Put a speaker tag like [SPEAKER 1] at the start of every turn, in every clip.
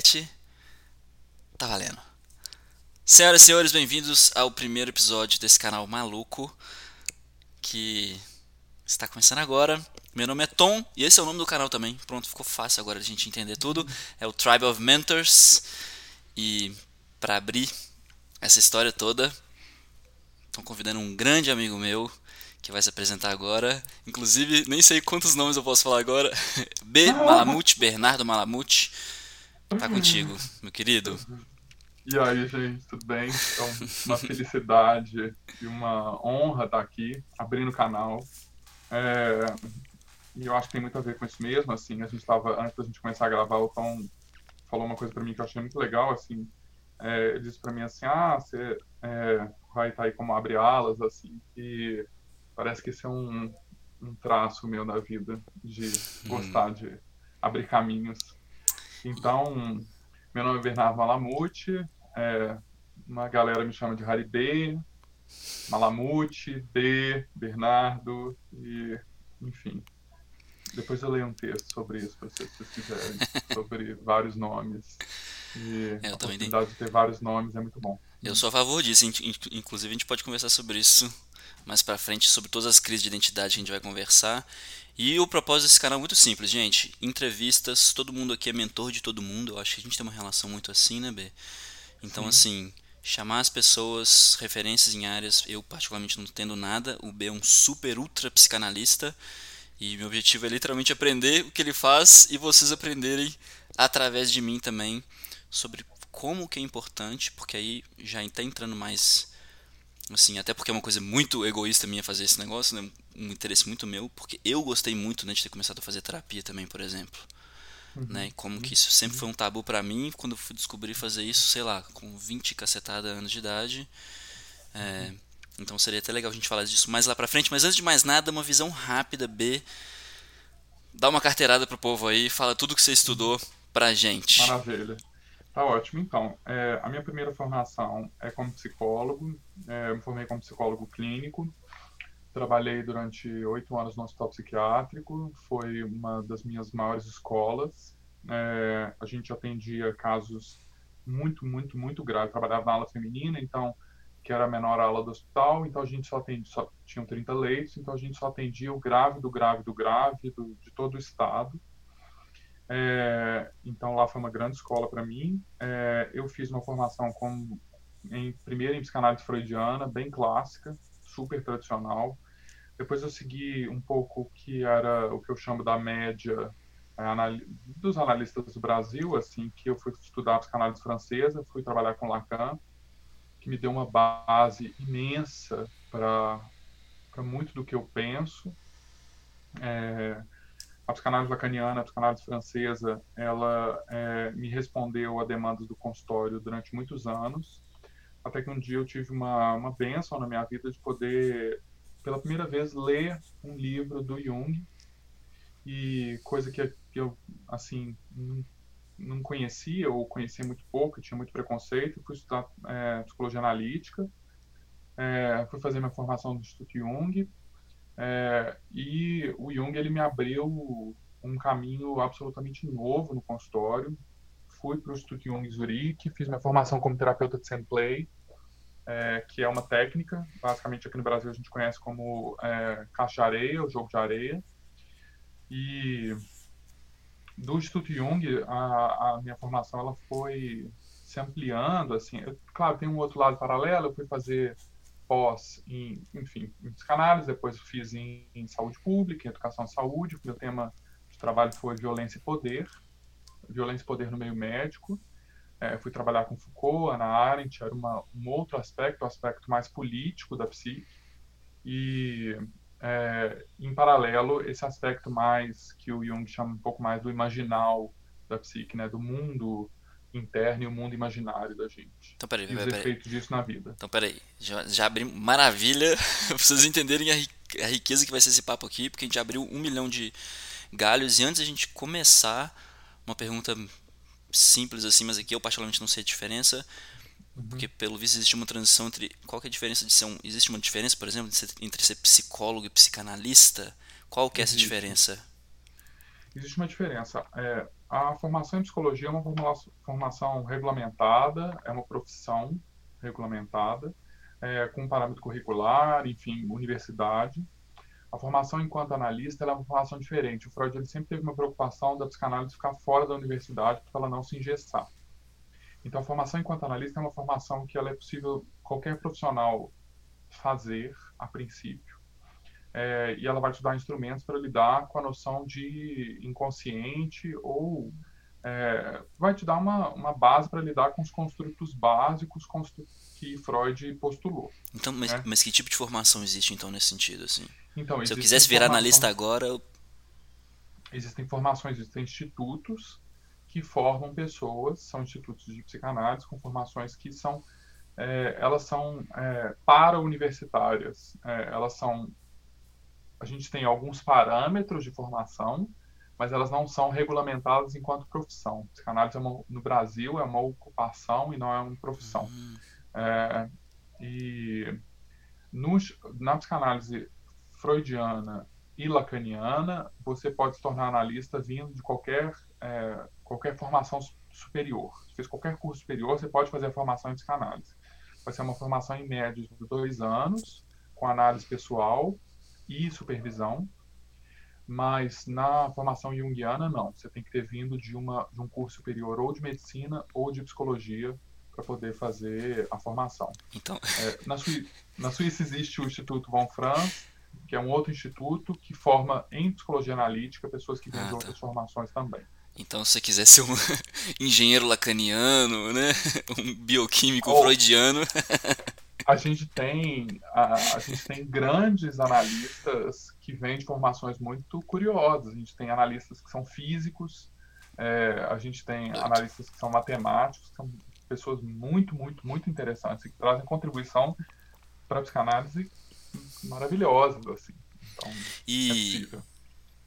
[SPEAKER 1] basquete, tá valendo. Senhoras e senhores, bem-vindos ao primeiro episódio desse canal maluco que está começando agora. Meu nome é Tom e esse é o nome do canal também. Pronto, ficou fácil agora a gente entender tudo. É o Tribe of Mentors. E para abrir essa história toda, estou convidando um grande amigo meu que vai se apresentar agora. Inclusive, nem sei quantos nomes eu posso falar agora. B. Malamute, Bernardo Malamute. Tá contigo, meu querido.
[SPEAKER 2] E aí, gente, tudo bem? Então, uma felicidade e uma honra estar aqui, abrindo o canal. É, e eu acho que tem muito a ver com isso mesmo, assim, a gente estava, antes da gente começar a gravar, o Tom falou uma coisa para mim que eu achei muito legal, assim, é, ele disse para mim assim, ah, você é, vai estar aí como abre alas, assim, e parece que esse é um, um traço meu da vida, de gostar de abrir caminhos. Então, meu nome é Bernardo Malamute, é, uma galera me chama de Harry B, Malamute, B, Bernardo, e enfim. Depois eu leio um texto sobre isso, para vocês, se vocês quiserem, sobre vários nomes. E
[SPEAKER 1] É,
[SPEAKER 2] a
[SPEAKER 1] também
[SPEAKER 2] possibilidade de ter vários nomes é muito bom.
[SPEAKER 1] Eu sou a favor disso, in- in- inclusive a gente pode conversar sobre isso mais pra frente, sobre todas as crises de identidade que a gente vai conversar. E o propósito desse canal é muito simples, gente. Entrevistas, todo mundo aqui é mentor de todo mundo. Eu acho que a gente tem uma relação muito assim, né, B? Então, assim, chamar as pessoas, referências em áreas, eu particularmente não entendo nada. O B é um super ultra psicanalista. E meu objetivo é literalmente aprender o que ele faz e vocês aprenderem através de mim também sobre como que é importante, porque aí já está entrando mais assim, até porque é uma coisa muito egoísta minha fazer esse negócio, né? Um interesse muito meu, porque eu gostei muito, né, de ter começado a fazer terapia também, por exemplo. Né? E como que isso sempre foi um tabu pra mim, quando eu fui descobrir fazer isso, sei lá, com 20 cacetada anos de idade. É, então seria até legal a gente falar disso mais lá pra frente, mas antes de mais nada, uma visão rápida, B. Dá uma carteirada pro povo aí, fala tudo que você estudou pra gente.
[SPEAKER 2] Maravilha. Tá ótimo. Então, é, a minha primeira formação é como psicólogo. É, me formei como psicólogo clínico. Trabalhei durante oito anos no hospital psiquiátrico. Foi uma das minhas maiores escolas. É, a gente atendia casos muito, muito, muito graves. Trabalhava na ala feminina, então que era a menor ala do hospital. Então a gente só atendia, só tinham 30 leitos. Então a gente só atendia o grave do grave do grave do, de todo o estado. É, então lá foi uma grande escola para mim. É, eu fiz uma formação em primeiro em psicanálise freudiana, bem clássica, super tradicional. Depois eu segui um pouco o que era o que eu chamo da média é, anali dos analistas do Brasil, assim, que eu fui estudar psicanálise francesa, fui trabalhar com Lacan, que me deu uma base imensa para muito do que eu penso. É, a psicanálise lacaniana, a psicanálise francesa, ela é, me respondeu a demandas do consultório durante muitos anos, até que um dia eu tive uma, uma benção na minha vida de poder, pela primeira vez, ler um livro do Jung, e coisa que, eu, assim, não conhecia, ou conhecia muito pouco, tinha muito preconceito, fui estudar é, psicologia analítica, é, fui fazer minha formação no Instituto Jung, é, e o Jung ele me abriu um caminho absolutamente novo no consultório. Fui para o Instituto Jung Zurique, fiz minha formação como terapeuta de Semplay, é, que é uma técnica, basicamente aqui no Brasil a gente conhece como é, caixa de areia, o jogo de areia. E do Instituto Jung, a, a minha formação ela foi se ampliando, assim, eu, claro, tem um outro lado paralelo, eu fui fazer pós em, enfim, em psicanálise, depois fiz em, em saúde pública, em educação e saúde, meu tema de trabalho foi violência e poder, violência e poder no meio médico, é, fui trabalhar com Foucault, Ana Arendt, era uma, um outro aspecto, o um aspecto mais político da psique, e é, em paralelo, esse aspecto mais que o Jung chama um pouco mais do imaginal da psique, né, do mundo interno e o mundo imaginário da gente.
[SPEAKER 1] Então, peraí,
[SPEAKER 2] e os
[SPEAKER 1] peraí, peraí.
[SPEAKER 2] efeitos disso na vida.
[SPEAKER 1] Então, peraí. Já, já abrimos. Maravilha. pra vocês entenderem a, ri- a riqueza que vai ser esse papo aqui, porque a gente abriu um milhão de galhos. E antes a gente começar, uma pergunta simples assim, mas aqui eu particularmente não sei a diferença. Porque pelo visto existe uma transição entre. Qual que é a diferença de ser um. Existe uma diferença, por exemplo, ser- entre ser psicólogo e psicanalista? Qual que é essa
[SPEAKER 2] Existe.
[SPEAKER 1] diferença?
[SPEAKER 2] Existe uma diferença. É, a formação em psicologia é uma formação regulamentada, é uma profissão regulamentada, é, com parâmetro curricular, enfim, universidade. A formação enquanto analista é uma formação diferente. O Freud ele sempre teve uma preocupação da psicanálise ficar fora da universidade para ela não se engessar. Então, a formação enquanto analista é uma formação que ela é possível qualquer profissional fazer a princípio é, e ela vai te dar instrumentos para lidar com a noção de inconsciente ou é, vai te dar uma, uma base para lidar com os construtos básicos constru que Freud postulou.
[SPEAKER 1] Então, mas,
[SPEAKER 2] né?
[SPEAKER 1] mas, que tipo de formação existe então nesse sentido assim?
[SPEAKER 2] Então,
[SPEAKER 1] Se eu quisesse virar analista agora, eu...
[SPEAKER 2] existem formações, existem institutos que formam pessoas, são institutos de psicanálise com formações que são é, elas são é, para universitárias, é, elas são a gente tem alguns parâmetros de formação, mas elas não são regulamentadas enquanto profissão. Psicanálise é uma, no Brasil é uma ocupação e não é uma profissão. Uhum. É, e no, na psicanálise freudiana e lacaniana, você pode se tornar analista vindo de qualquer, é, qualquer formação superior. Se fez qualquer curso superior, você pode fazer a formação em psicanálise. Vai ser uma formação em média de dois anos, com análise pessoal e supervisão, mas na formação junguiana não. Você tem que ter vindo de, uma, de um curso superior ou de medicina ou de psicologia para poder fazer a formação.
[SPEAKER 1] Então...
[SPEAKER 2] É, na, Suí na Suíça existe o Instituto Von Franz, que é um outro instituto que forma em psicologia analítica pessoas que vêm ah, de tá. outras formações também.
[SPEAKER 1] Então, se você quiser ser um engenheiro lacaniano, né? um bioquímico freudiano.
[SPEAKER 2] a gente tem a, a, gente tem grandes analistas que vêm de formações muito curiosas. A gente tem analistas que são físicos, é, a gente tem analistas que são matemáticos, que são pessoas muito, muito, muito interessantes que trazem contribuição para a psicanálise maravilhosas, assim. Então,
[SPEAKER 1] e, é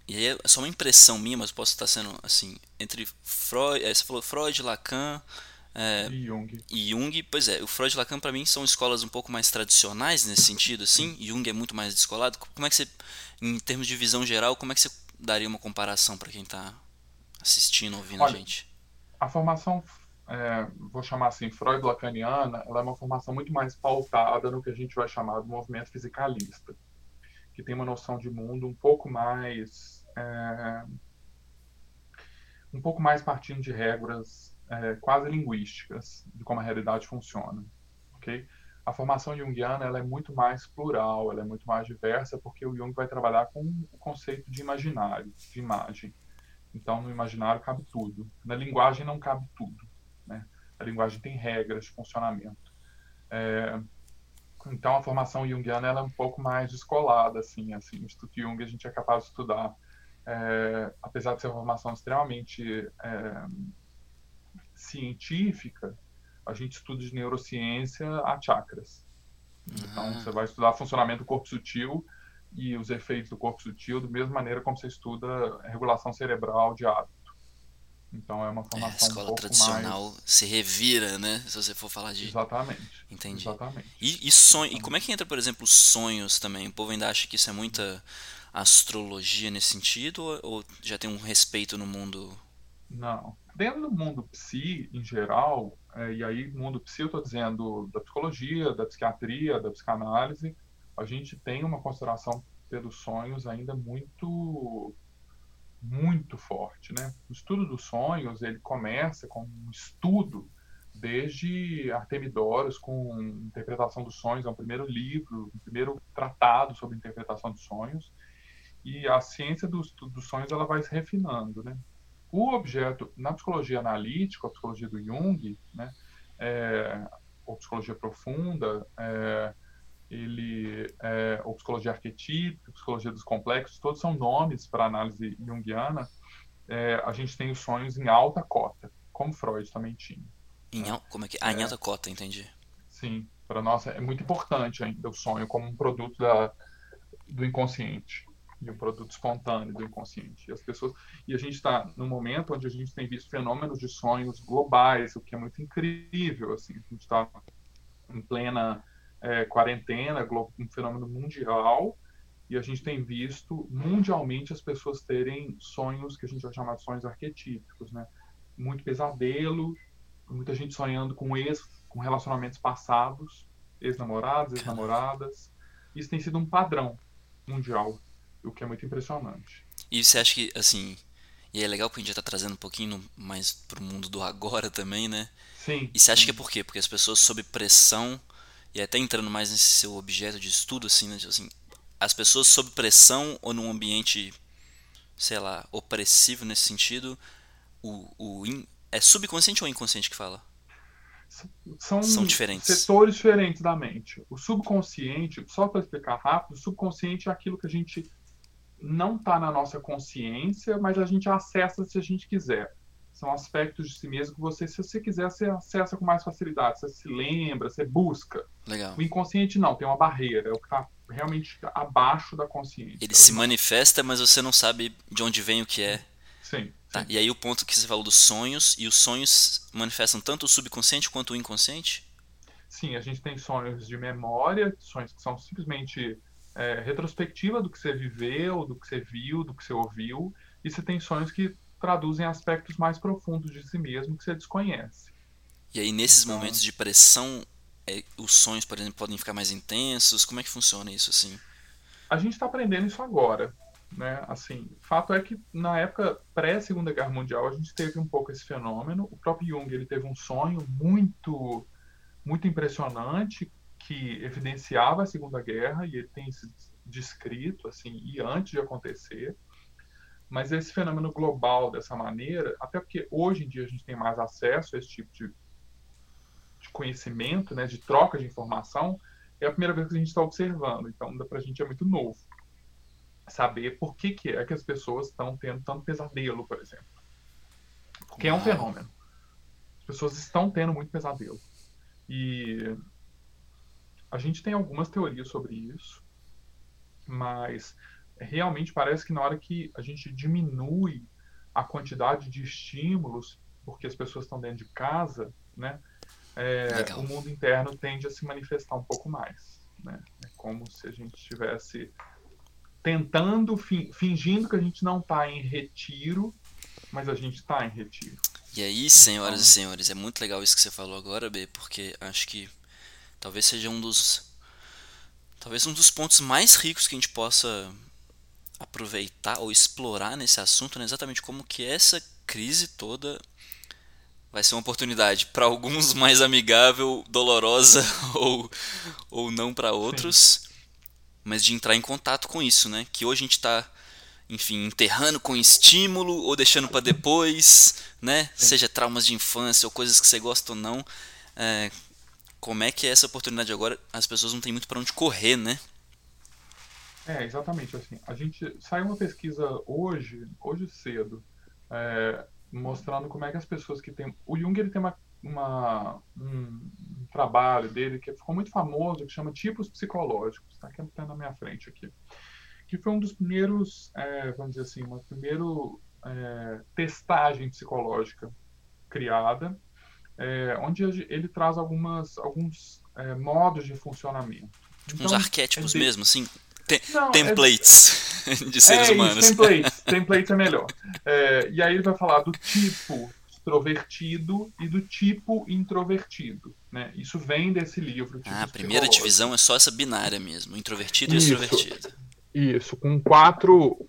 [SPEAKER 1] e aí é só uma impressão minha, mas posso estar sendo assim, entre Freud, é, você falou Freud, Lacan,
[SPEAKER 2] é, e Jung.
[SPEAKER 1] E Jung, pois é, o Freud e Lacan para mim são escolas um pouco mais tradicionais nesse sentido, assim. Jung é muito mais descolado. Como é que você, em termos de visão geral, como é que você daria uma comparação para quem está assistindo, ouvindo Olha, a gente?
[SPEAKER 2] A formação, é, vou chamar assim, Freud-Lacaniana, ela é uma formação muito mais pautada no que a gente vai chamar de movimento fisicalista, que tem uma noção de mundo um pouco mais é, um pouco mais partindo de regras é, quase linguísticas de como a realidade funciona, ok? A formação junguiana ela é muito mais plural, ela é muito mais diversa, porque o Jung vai trabalhar com o conceito de imaginário, de imagem. Então, no imaginário cabe tudo. Na linguagem não cabe tudo. Né? A linguagem tem regras de funcionamento. É, então, a formação junguiana ela é um pouco mais descolada, assim, assim. No Instituto Jung a gente é capaz de estudar, é, apesar de ser uma formação extremamente é, científica, a gente estuda de neurociência a chakras. Então, uhum. você vai estudar funcionamento do corpo sutil e os efeitos do corpo sutil da mesma maneira como você estuda regulação cerebral de hábito. Então é uma formação é, a escola um pouco tradicional mais...
[SPEAKER 1] se revira, né? Se você for falar de.
[SPEAKER 2] Exatamente.
[SPEAKER 1] Entendi.
[SPEAKER 2] Exatamente.
[SPEAKER 1] E, e sonho. E como é que entra, por exemplo, sonhos também? O povo ainda acha que isso é muita astrologia nesse sentido ou já tem um respeito no mundo?
[SPEAKER 2] Não dentro do mundo psi, em geral, é, e aí mundo psi eu estou dizendo da psicologia, da psiquiatria, da psicanálise, a gente tem uma consideração pelos sonhos ainda muito muito forte, né? O estudo dos sonhos, ele começa com um estudo desde Artemidoros com interpretação dos sonhos, é o primeiro livro, o primeiro tratado sobre interpretação dos sonhos, e a ciência dos, dos sonhos ela vai se refinando, né? O objeto, na psicologia analítica, a psicologia do Jung, né, é, ou psicologia profunda, é, ele, é, ou psicologia arquetípica, psicologia dos complexos, todos são nomes para análise junguiana. É, a gente tem os sonhos em alta cota, como Freud também tinha.
[SPEAKER 1] Em? Como é que? Ah, em é. alta cota, entendi.
[SPEAKER 2] Sim, para nós é muito importante ainda o sonho como um produto da, do inconsciente e um produto espontâneo do inconsciente. E as pessoas e a gente está num momento onde a gente tem visto fenômenos de sonhos globais, o que é muito incrível. Assim, a gente está em plena é, quarentena, um fenômeno mundial, E a gente tem visto mundialmente as pessoas terem sonhos que a gente vai chamar de sonhos arquetípicos, né? Muito pesadelo, muita gente sonhando com ex, com relacionamentos passados, ex-namorados, ex-namoradas. Isso tem sido um padrão mundial, o que é muito impressionante.
[SPEAKER 1] E você acha que, assim, e é legal que a gente já tá trazendo um pouquinho mais pro mundo do agora também, né?
[SPEAKER 2] Sim.
[SPEAKER 1] E você acha
[SPEAKER 2] sim.
[SPEAKER 1] que é por quê? Porque as pessoas sob pressão, e até entrando mais nesse seu objeto de estudo, assim, né? Assim, as pessoas sob pressão ou num ambiente, sei lá, opressivo nesse sentido, o, o in, é subconsciente ou inconsciente que fala?
[SPEAKER 2] São,
[SPEAKER 1] São diferentes.
[SPEAKER 2] setores diferentes da mente. O subconsciente, só para explicar rápido, o subconsciente é aquilo que a gente não está na nossa consciência, mas a gente acessa se a gente quiser. São aspectos de si mesmo que você, se você quiser, você acessa com mais facilidade. Você se lembra, você busca.
[SPEAKER 1] Legal.
[SPEAKER 2] O inconsciente não, tem uma barreira, é o que está realmente abaixo da consciência.
[SPEAKER 1] Ele se manifesta, mas você não sabe de onde vem o que é.
[SPEAKER 2] Sim.
[SPEAKER 1] Tá,
[SPEAKER 2] sim.
[SPEAKER 1] e aí o ponto que você falou dos sonhos, e os sonhos manifestam tanto o subconsciente quanto o inconsciente?
[SPEAKER 2] Sim, a gente tem sonhos de memória, sonhos que são simplesmente é, retrospectiva do que você viveu, do que você viu, do que você ouviu, e você tem sonhos que traduzem aspectos mais profundos de si mesmo que você desconhece.
[SPEAKER 1] E aí nesses
[SPEAKER 2] Então-
[SPEAKER 1] momentos de pressão, é, os sonhos, por exemplo, podem ficar mais intensos? Como é que funciona isso assim?
[SPEAKER 2] A gente está aprendendo isso agora, né? Assim, fato é que na época pré Segunda Guerra Mundial a gente teve um pouco esse fenômeno. O próprio Jung ele teve um sonho muito muito impressionante que evidenciava a Segunda Guerra e ele tem se descrito assim e antes de acontecer. Mas esse fenômeno global dessa maneira, até porque hoje em dia a gente tem mais acesso a esse tipo de, de conhecimento, né, de troca de informação, é a primeira vez que a gente está observando. Então, para a gente é muito novo saber por que, que é que as pessoas estão tendo tanto pesadelo, por exemplo. Porque é um fenômeno. As pessoas estão tendo muito pesadelo. E a gente tem algumas teorias sobre isso, mas realmente parece que na hora que a gente diminui a quantidade de estímulos, porque as pessoas estão dentro de casa, né? é, o mundo interno tende a se manifestar um pouco mais. Né? É como se a gente estivesse tentando, fin- fingindo que a gente não está em retiro, mas a gente está em retiro.
[SPEAKER 1] E aí, senhoras
[SPEAKER 2] Então-
[SPEAKER 1] e senhores, é muito legal isso que você falou agora, B, porque acho que talvez seja um dos talvez um dos pontos mais ricos que a gente possa aproveitar ou explorar nesse assunto, né? exatamente como que essa crise toda vai ser uma oportunidade para alguns mais amigável, dolorosa ou ou não para outros, mas de entrar em contato com isso, né? Que hoje a gente está enfim, enterrando com estímulo ou deixando para depois, né? Seja traumas de infância ou coisas que você gosta ou não. É, como é que é essa oportunidade agora? As pessoas não têm muito para onde correr, né?
[SPEAKER 2] É, exatamente assim. A gente saiu uma pesquisa hoje, hoje cedo, é, mostrando como é que as pessoas que têm. O Jung ele tem uma, uma- um, trabalho dele que ficou muito famoso que chama tipos psicológicos. Está aqui tá na minha frente aqui, que foi um dos primeiros, é, vamos dizer assim, uma primeira é, testagem psicológica criada, é, onde ele traz algumas alguns é, modos de funcionamento.
[SPEAKER 1] Tipo uns arquétipos
[SPEAKER 2] é de-
[SPEAKER 1] mesmo, assim,
[SPEAKER 2] Não, é-
[SPEAKER 1] templates de seres
[SPEAKER 2] é
[SPEAKER 1] humanos.
[SPEAKER 2] Isso, templates, templates é melhor. É, e aí ele vai falar do tipo extrovertido e do tipo introvertido. Né? Isso vem desse livro. Tipos
[SPEAKER 1] Ah, a primeira divisão é só essa binária mesmo, introvertido e
[SPEAKER 2] Isso.
[SPEAKER 1] extrovertido.
[SPEAKER 2] Isso, com quatro.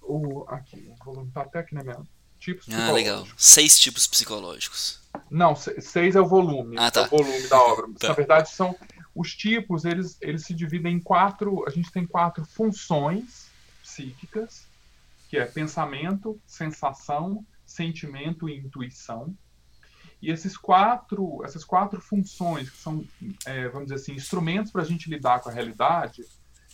[SPEAKER 2] O, aqui, o volume tá até aqui na minha. Tipos
[SPEAKER 1] Ah, legal. Seis tipos psicológicos.
[SPEAKER 2] Não, se- seis é o volume.
[SPEAKER 1] Ah, tá.
[SPEAKER 2] É o volume da obra.
[SPEAKER 1] Tá.
[SPEAKER 2] Na verdade, são. Os tipos, eles, eles se dividem em quatro. A gente tem quatro funções psíquicas, que é pensamento, sensação, sentimento e intuição. E esses quatro, essas quatro funções, que são, é, vamos dizer assim, instrumentos para a gente lidar com a realidade,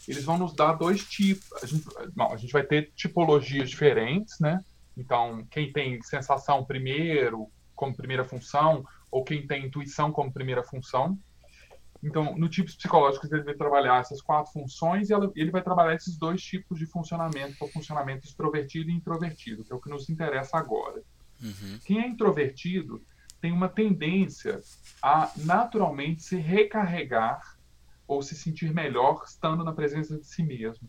[SPEAKER 2] eles vão nos dar dois tipos. A gente, bom, a gente vai ter tipologias diferentes, né? Então, quem tem sensação primeiro, como primeira função, ou quem tem intuição como primeira função. Então, no tipos psicológicos, ele vai trabalhar essas quatro funções e ela- ele vai trabalhar esses dois tipos de funcionamento, o funcionamento extrovertido e introvertido, que é o que nos interessa agora.
[SPEAKER 1] Uhum.
[SPEAKER 2] Quem é introvertido tem uma tendência a naturalmente se recarregar ou se sentir melhor estando na presença de si mesmo.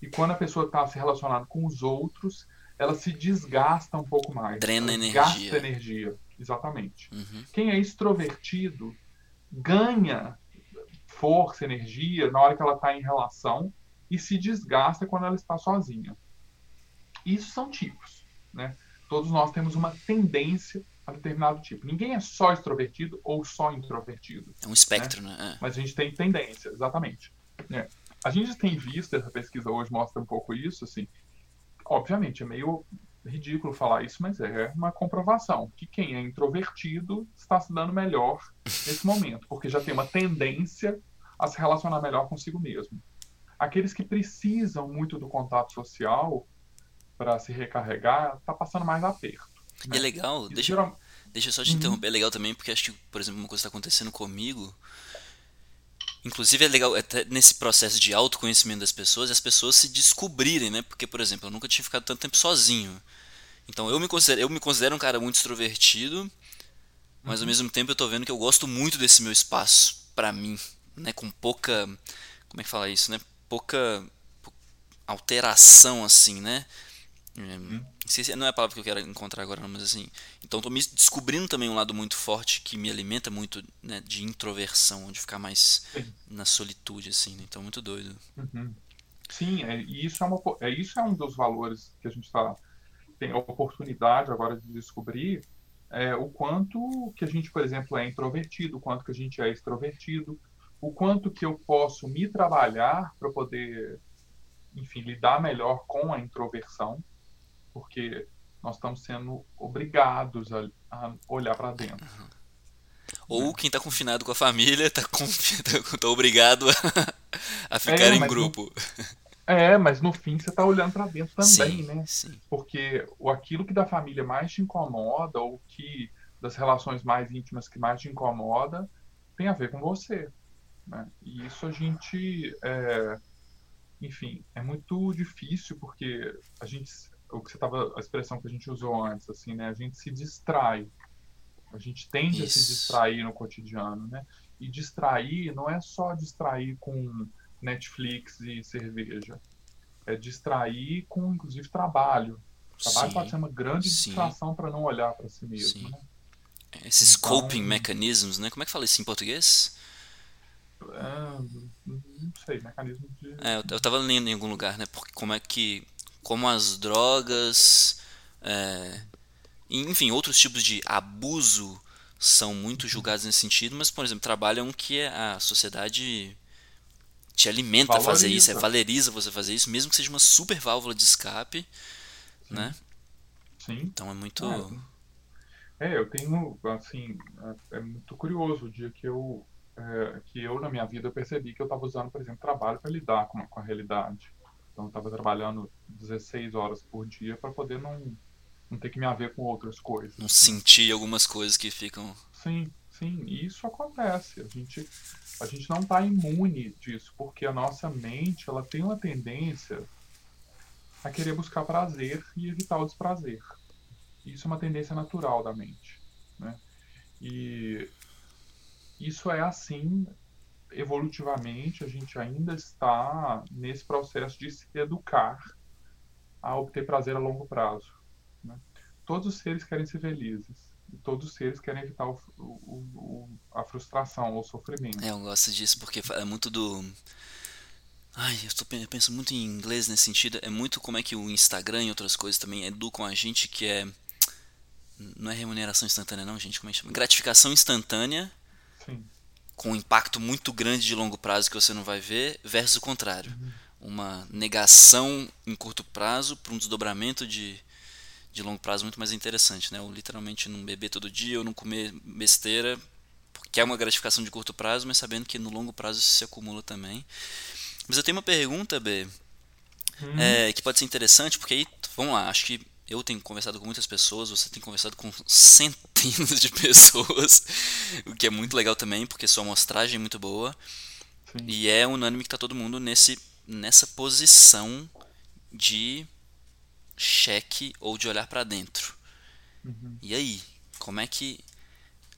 [SPEAKER 2] E quando a pessoa está se relacionando com os outros, ela se desgasta um pouco mais.
[SPEAKER 1] Drena energia.
[SPEAKER 2] Gasta energia, exatamente.
[SPEAKER 1] Uhum.
[SPEAKER 2] Quem é extrovertido ganha força, energia na hora que ela está em relação e se desgasta quando ela está sozinha. Isso são tipos, né? Todos nós temos uma tendência a determinado tipo. Ninguém é só extrovertido ou só introvertido.
[SPEAKER 1] É um espectro, né? né?
[SPEAKER 2] É. Mas a gente tem tendência, exatamente. É. A gente tem visto, essa pesquisa hoje mostra um pouco isso, assim. Obviamente, é meio ridículo falar isso, mas é uma comprovação que quem é introvertido está se dando melhor nesse momento, porque já tem uma tendência a se relacionar melhor consigo mesmo. Aqueles que precisam muito do contato social para se recarregar, tá passando mais aperto.
[SPEAKER 1] Né? E é legal, deixa, geral... deixa eu só te uhum. interromper, é legal também, porque acho que, por exemplo, uma coisa está acontecendo comigo. Inclusive é legal até nesse processo de autoconhecimento das pessoas, as pessoas se descobrirem, né? Porque, por exemplo, eu nunca tinha ficado tanto tempo sozinho. Então eu me considero, eu me considero um cara muito extrovertido, mas ao uhum. mesmo tempo eu tô vendo que eu gosto muito desse meu espaço para mim, né, com pouca, como é que fala isso, né? Pouca alteração assim, né? Uhum. Não é a palavra que eu quero encontrar agora, mas assim. Então estou me descobrindo também um lado muito forte que me alimenta muito né, de introversão, de ficar mais na solitude, assim. Né? Então muito doido.
[SPEAKER 2] Uhum. Sim, é, e isso é, uma, é, isso é um dos valores que a gente está tem a oportunidade agora de descobrir é, o quanto que a gente, por exemplo, é introvertido, o quanto que a gente é extrovertido, o quanto que eu posso me trabalhar para poder, enfim, lidar melhor com a introversão, porque nós estamos sendo obrigados a, a olhar para dentro.
[SPEAKER 1] Ou quem está confinado com a família está tá, tá obrigado a, a ficar é, em grupo.
[SPEAKER 2] É, mas no fim você está olhando para dentro também,
[SPEAKER 1] sim,
[SPEAKER 2] né?
[SPEAKER 1] Sim.
[SPEAKER 2] Porque o aquilo que da família mais te incomoda, ou que das relações mais íntimas que mais te incomoda, tem a ver com você. Né? E isso a gente, é, enfim, é muito difícil porque a gente, o que você tava, a expressão que a gente usou antes, assim, né? A gente se distrai, a gente tende isso. a se distrair no cotidiano, né? E distrair não é só distrair com Netflix e cerveja. É distrair com, inclusive, trabalho. O trabalho sim, pode ser uma grande sim. distração para não olhar para si mesmo. Né?
[SPEAKER 1] Esses então, coping mechanisms, né? Como é que fala isso em português?
[SPEAKER 2] É, não sei, mecanismo de.
[SPEAKER 1] É, eu, eu tava lendo em algum lugar, né? Porque como é que. Como as drogas. É, enfim, outros tipos de abuso são muito julgados nesse sentido, mas, por exemplo, trabalho é um que a sociedade te alimenta valoriza. a fazer isso, é, valoriza você fazer isso, mesmo que seja uma super válvula de escape, Sim. né?
[SPEAKER 2] Sim.
[SPEAKER 1] Então é muito.
[SPEAKER 2] É, é eu tenho, assim, é, é, muito curioso o dia que eu, é, que eu na minha vida percebi que eu estava usando, por exemplo, trabalho para lidar com, com a realidade. Então eu estava trabalhando 16 horas por dia para poder não, não ter que me haver com outras coisas.
[SPEAKER 1] Não sentir algumas coisas que ficam.
[SPEAKER 2] Sim, sim, isso acontece. A gente a gente não está imune disso, porque a nossa mente ela tem uma tendência a querer buscar prazer e evitar o desprazer. Isso é uma tendência natural da mente. Né? E isso é assim evolutivamente, a gente ainda está nesse processo de se educar a obter prazer a longo prazo. Né? Todos os seres querem ser felizes todos os seres querem evitar o, o, o, a frustração ou o sofrimento.
[SPEAKER 1] É, eu gosto disso porque é muito do. Ai, eu, tô, eu penso muito em inglês nesse sentido. É muito como é que o Instagram e outras coisas também educam a gente que é. Não é remuneração instantânea, não, gente. Como é que chama? Gratificação instantânea.
[SPEAKER 2] Sim.
[SPEAKER 1] Com um impacto muito grande de longo prazo que você não vai ver, versus o contrário. Uhum. Uma negação em curto prazo para um desdobramento de, de longo prazo muito mais interessante, né? Ou literalmente não beber todo dia ou não comer besteira, porque é uma gratificação de curto prazo, mas sabendo que no longo prazo isso se acumula também. Mas eu tenho uma pergunta, B, hum. é, que pode ser interessante, porque aí, vamos lá, acho que eu tenho conversado com muitas pessoas, você tem conversado com centenas de pessoas, o que é muito legal também, porque sua amostragem é muito boa. Sim. E é unânime que está todo mundo nesse, nessa posição de cheque ou de olhar para dentro.
[SPEAKER 2] Uhum.
[SPEAKER 1] E aí, como é que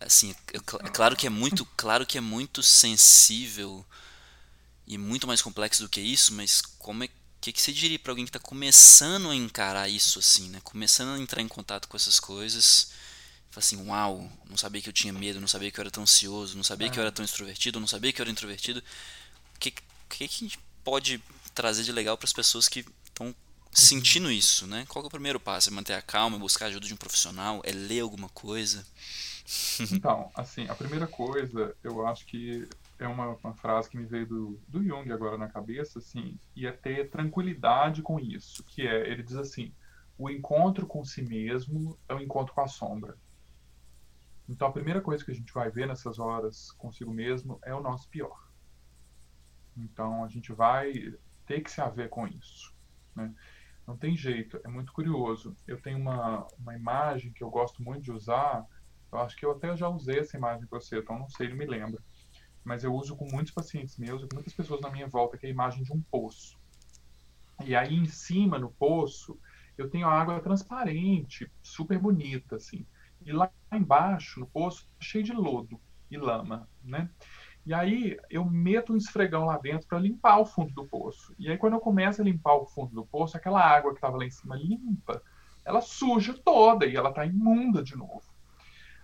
[SPEAKER 1] assim, é, é claro que é muito, claro que é muito sensível e muito mais complexo do que isso, mas como é que, que você diria para alguém que está começando a encarar isso assim, né? Começando a entrar em contato com essas coisas, fala assim, uau, não sabia que eu tinha medo, não sabia que eu era tão ansioso, não sabia que eu era tão extrovertido, não sabia que eu era introvertido. O que, que, que a gente pode trazer de legal para as pessoas que estão sentindo isso, né? Qual é o primeiro passo? É manter a calma, buscar ajuda de um profissional? É ler alguma coisa?
[SPEAKER 2] Então, assim, a primeira coisa, eu acho que é uma, uma frase que me veio do, do Jung agora na cabeça, assim, e é ter tranquilidade com isso, que é, ele diz assim, o encontro com si mesmo é o encontro com a sombra. Então, a primeira coisa que a gente vai ver nessas horas consigo mesmo é o nosso pior. Então, a gente vai ter que se haver com isso. Né? Não tem jeito, é muito curioso. Eu tenho uma, uma imagem que eu gosto muito de usar, eu acho que eu até já usei essa imagem para você, então não sei, não me lembra. Mas eu uso com muitos pacientes meus e com muitas pessoas na minha volta, que é a imagem de um poço. E aí em cima, no poço, eu tenho água transparente, super bonita, assim. E lá embaixo, no poço, cheio de lodo e lama, né? E aí eu meto um esfregão lá dentro para limpar o fundo do poço. E aí quando eu começo a limpar o fundo do poço, aquela água que estava lá em cima limpa, ela suja toda e ela está imunda de novo.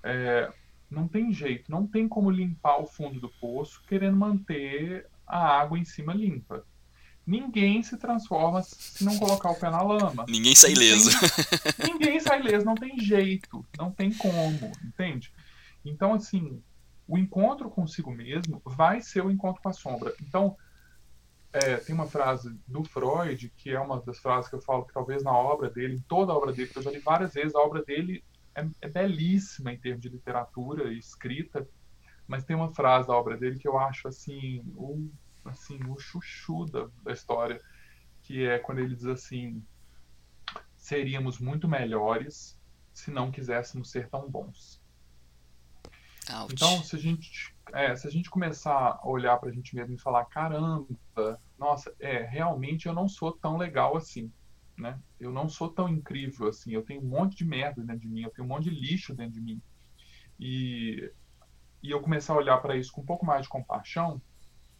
[SPEAKER 2] É, não tem jeito, não tem como limpar o fundo do poço querendo manter a água em cima limpa. Ninguém se transforma se não colocar o pé na lama.
[SPEAKER 1] Ninguém sai ileso.
[SPEAKER 2] ninguém sai ileso, não tem jeito, não tem como, entende? Então, assim, o encontro consigo mesmo vai ser o encontro com a sombra. Então, é, tem uma frase do Freud, que é uma das frases que eu falo que talvez na obra dele, em toda a obra dele, que eu já li várias vezes, a obra dele é, é belíssima em termos de literatura e escrita, mas tem uma frase da obra dele que eu acho assim, o, assim, o chuchu da, da história, que é quando ele diz assim: seríamos muito melhores se não quiséssemos ser tão bons.
[SPEAKER 1] Ouch.
[SPEAKER 2] Então, se a gente, é, se a gente começar a olhar para a gente mesmo e falar, caramba, nossa, é, realmente eu não sou tão legal assim, né? Eu não sou tão incrível assim, eu tenho um monte de merda dentro de mim, eu tenho um monte de lixo dentro de mim. E, e eu começar a olhar para isso com um pouco mais de compaixão,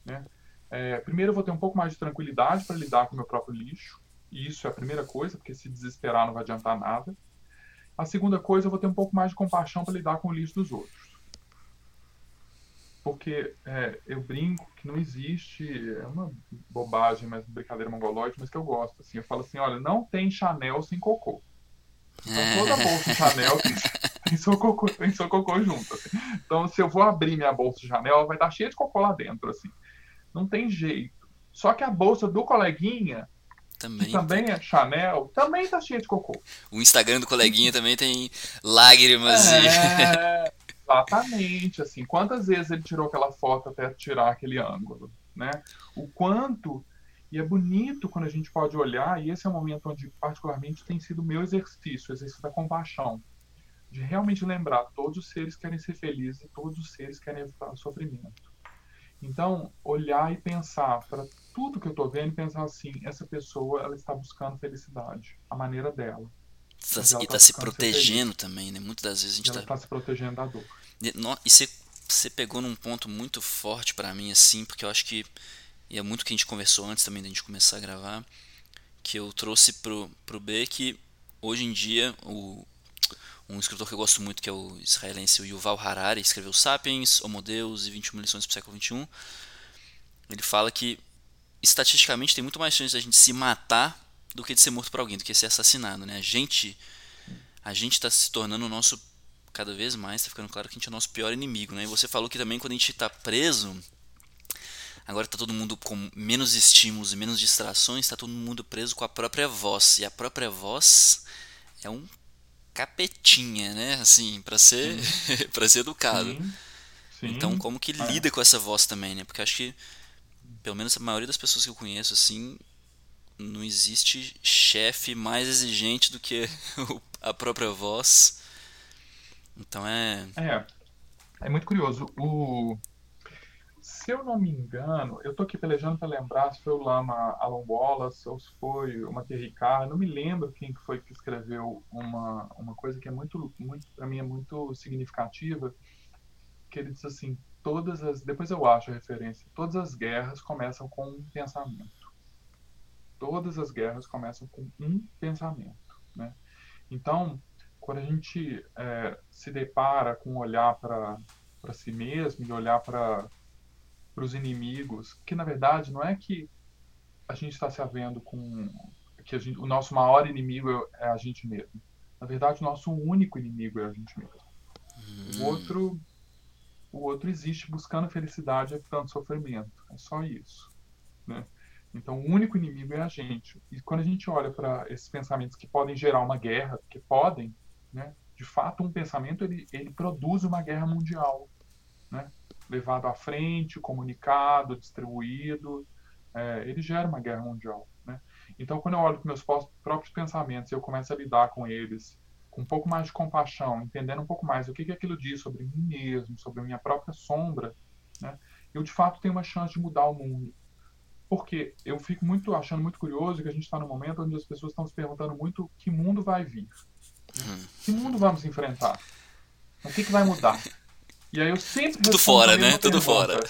[SPEAKER 2] né? É, primeiro eu vou ter um pouco mais de tranquilidade para lidar com o meu próprio lixo, e isso é a primeira coisa, porque se desesperar não vai adiantar nada. A segunda coisa, eu vou ter um pouco mais de compaixão para lidar com o lixo dos outros porque é, eu brinco que não existe, é uma bobagem, mas brincadeira mongoloide, mas que eu gosto. Assim, eu falo assim, olha, não tem Chanel sem cocô. Então toda bolsa Chanel tem, tem, seu cocô, tem seu cocô junto. Assim. Então se eu vou abrir minha bolsa Chanel, vai estar cheia de cocô lá dentro, assim. Não tem jeito. Só que a bolsa do coleguinha também, que também é Chanel, também tá cheia de cocô.
[SPEAKER 1] O Instagram do coleguinha também tem lágrimas
[SPEAKER 2] é... e... Exatamente, assim, quantas vezes ele tirou aquela foto até tirar aquele ângulo, né? O quanto e é bonito quando a gente pode olhar, e esse é o momento onde particularmente tem sido meu exercício, o exercício da compaixão, de realmente lembrar, todos os seres querem ser felizes e todos os seres querem evitar o sofrimento. Então, olhar e pensar para tudo que eu estou vendo e pensar assim, essa pessoa ela está buscando felicidade, a maneira dela.
[SPEAKER 1] Tá, e está tá se protegendo também, né? Muitas das vezes a gente
[SPEAKER 2] está tá se protegendo da dor.
[SPEAKER 1] E você, você pegou num ponto muito forte para mim, assim, porque eu acho que. E é muito que a gente conversou antes também da gente começar a gravar. Que eu trouxe pro, pro B que hoje em dia o, um escritor que eu gosto muito, que é o israelense o Yuval Harari, escreveu Sapiens, Homo Deus e 21 lições para o século XXI. Ele fala que estatisticamente tem muito mais chance de a gente se matar do que de ser morto por alguém, do que ser assassinado, né? A gente a gente está se tornando o nosso cada vez mais, está ficando claro que a gente é o nosso pior inimigo, né? E você falou que também quando a gente está preso, agora está todo mundo com menos estímulos e menos distrações, está todo mundo preso com a própria voz, e a própria voz é um capetinha, né? Assim, para ser para ser educado. Sim. Sim. Então, como que é. lida com essa voz também, né? Porque acho que pelo menos a maioria das pessoas que eu conheço assim, não existe chefe mais exigente do que a própria voz. Então é.
[SPEAKER 2] É. É muito curioso. O... Se eu não me engano, eu tô aqui pelejando para lembrar se foi o Lama Alan Wallace ou se foi o Mathieu Ricard. Não me lembro quem foi que escreveu uma, uma coisa que é muito, muito para mim é muito significativa, que ele diz assim: todas as, depois eu acho a referência, todas as guerras começam com um pensamento Todas as guerras começam com um pensamento, né? Então, quando a gente é, se depara com olhar para si mesmo e olhar para os inimigos, que na verdade não é que a gente está se havendo com que gente, o nosso maior inimigo é a gente mesmo. Na verdade, o nosso único inimigo é a gente mesmo. Hum. O outro o outro existe buscando felicidade evitando sofrimento. É só isso. Né? Então, o único inimigo é a gente. E quando a gente olha para esses pensamentos que podem gerar uma guerra, que podem, né? de fato, um pensamento ele, ele produz uma guerra mundial. Né? Levado à frente, comunicado, distribuído, é, ele gera uma guerra mundial. Né? Então, quando eu olho para meus próprios pensamentos e eu começo a lidar com eles com um pouco mais de compaixão, entendendo um pouco mais o que, que aquilo diz sobre mim mesmo, sobre a minha própria sombra, né, eu de fato tenho uma chance de mudar o mundo. Porque eu fico muito achando muito curioso que a gente está num momento onde as pessoas estão se perguntando muito que mundo vai vir. Uhum. Que mundo vamos enfrentar? O que, que vai mudar? E aí eu sempre
[SPEAKER 1] Tudo fora, né? Tudo fora.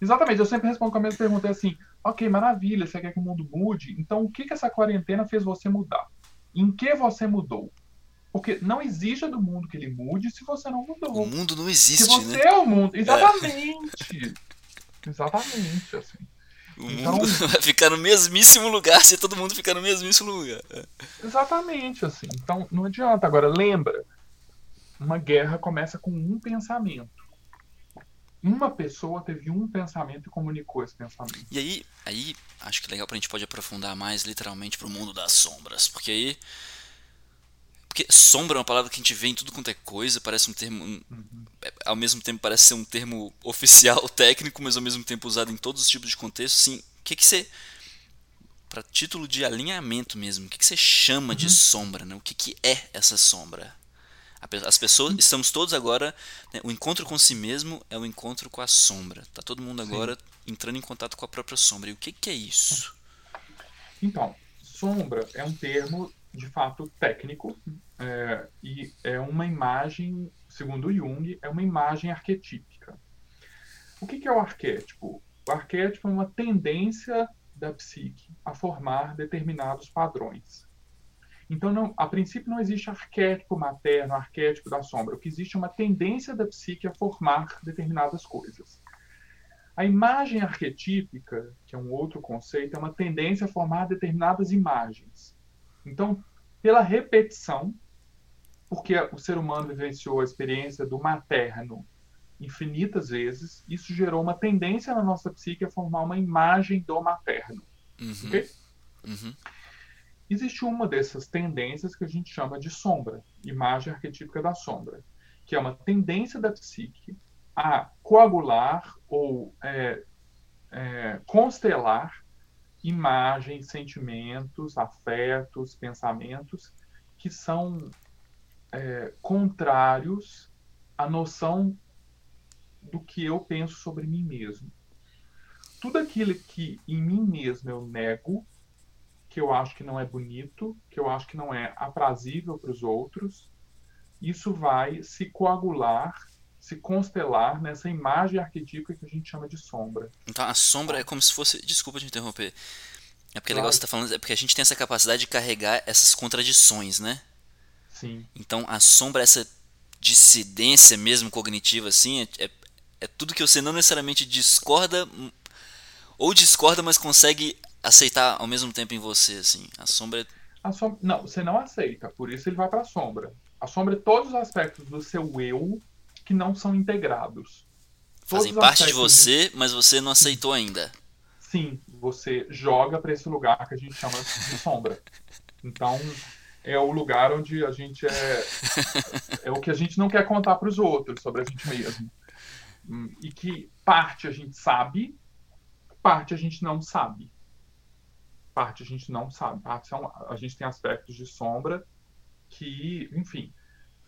[SPEAKER 2] Exatamente, eu sempre respondo com a mesma pergunta, é assim, ok, maravilha, você quer que o mundo mude, então o que, que essa quarentena fez você mudar? Em que você mudou? Porque não exija do mundo que ele mude se você não mudou.
[SPEAKER 1] O mundo não existe,
[SPEAKER 2] se você
[SPEAKER 1] né?
[SPEAKER 2] é o mundo. Exatamente. É. Exatamente, assim.
[SPEAKER 1] O então, mundo vai ficar no mesmíssimo lugar se todo mundo ficar no mesmíssimo lugar.
[SPEAKER 2] Exatamente, assim. Então, não adianta. Agora, lembra, uma guerra começa com um pensamento. Uma pessoa teve um pensamento e comunicou esse pensamento.
[SPEAKER 1] E aí, aí acho que é legal pra gente pode aprofundar mais literalmente pro mundo das sombras. Porque aí porque sombra é uma palavra que a gente vê em tudo quanto é coisa, parece um termo. Uhum. Ao mesmo tempo parece ser um termo oficial, técnico, mas ao mesmo tempo usado em todos os tipos de contexto. Sim, o que, que você. Para título de alinhamento mesmo, o que, que você chama uhum. de sombra? Né? O que, que é essa sombra? As pessoas, uhum. estamos todos agora. Né, o encontro com si mesmo é o encontro com a sombra. Tá todo mundo agora Sim. entrando em contato com a própria sombra. E o que, que é isso?
[SPEAKER 2] Então, sombra é um termo de fato técnico é, e é uma imagem, segundo Jung, é uma imagem arquetípica. O que, que é o arquétipo? O arquétipo é uma tendência da psique a formar determinados padrões. Então, não, a princípio, não existe arquétipo materno, arquétipo da sombra. O que existe é uma tendência da psique a formar determinadas coisas. A imagem arquetípica, que é um outro conceito, é uma tendência a formar determinadas imagens. Então, pela repetição, porque o ser humano vivenciou a experiência do materno infinitas vezes, isso gerou uma tendência na nossa psique a formar uma imagem do materno. Uhum. Okay? Uhum. Existe uma dessas tendências que a gente chama de sombra, imagem arquetípica da sombra, que é uma tendência da psique a coagular ou é, é, constelar imagens, sentimentos, afetos, pensamentos que são é, contrários à noção do que eu penso sobre mim mesmo. Tudo aquilo que em mim mesmo eu nego, que eu acho que não é bonito, que eu acho que não é aprazível para os outros, isso vai se coagular se constelar nessa imagem arquetípica que a gente chama de sombra.
[SPEAKER 1] Então a sombra é como se fosse. Desculpa te interromper. É porque é legal você tá falando, é porque a gente tem essa capacidade de carregar essas contradições, né?
[SPEAKER 2] Sim.
[SPEAKER 1] Então a sombra, essa dissidência mesmo cognitiva, assim, é, é, é tudo que você não necessariamente discorda, ou discorda, mas consegue aceitar ao mesmo tempo em você, assim. A sombra é...
[SPEAKER 2] A sombra, não, você não aceita, por isso ele vai para a sombra. A sombra é todos os aspectos do seu eu que não são integrados.
[SPEAKER 1] Fazem parte de você, de... mas você não aceitou ainda.
[SPEAKER 2] Sim, você joga para esse lugar que a gente chama de sombra. Então, é o lugar onde a gente é. É o que a gente não quer contar para os outros sobre a gente mesmo. E que parte a gente sabe, parte a gente não sabe. Parte a gente não sabe. Parte são, a gente tem aspectos de sombra que, enfim,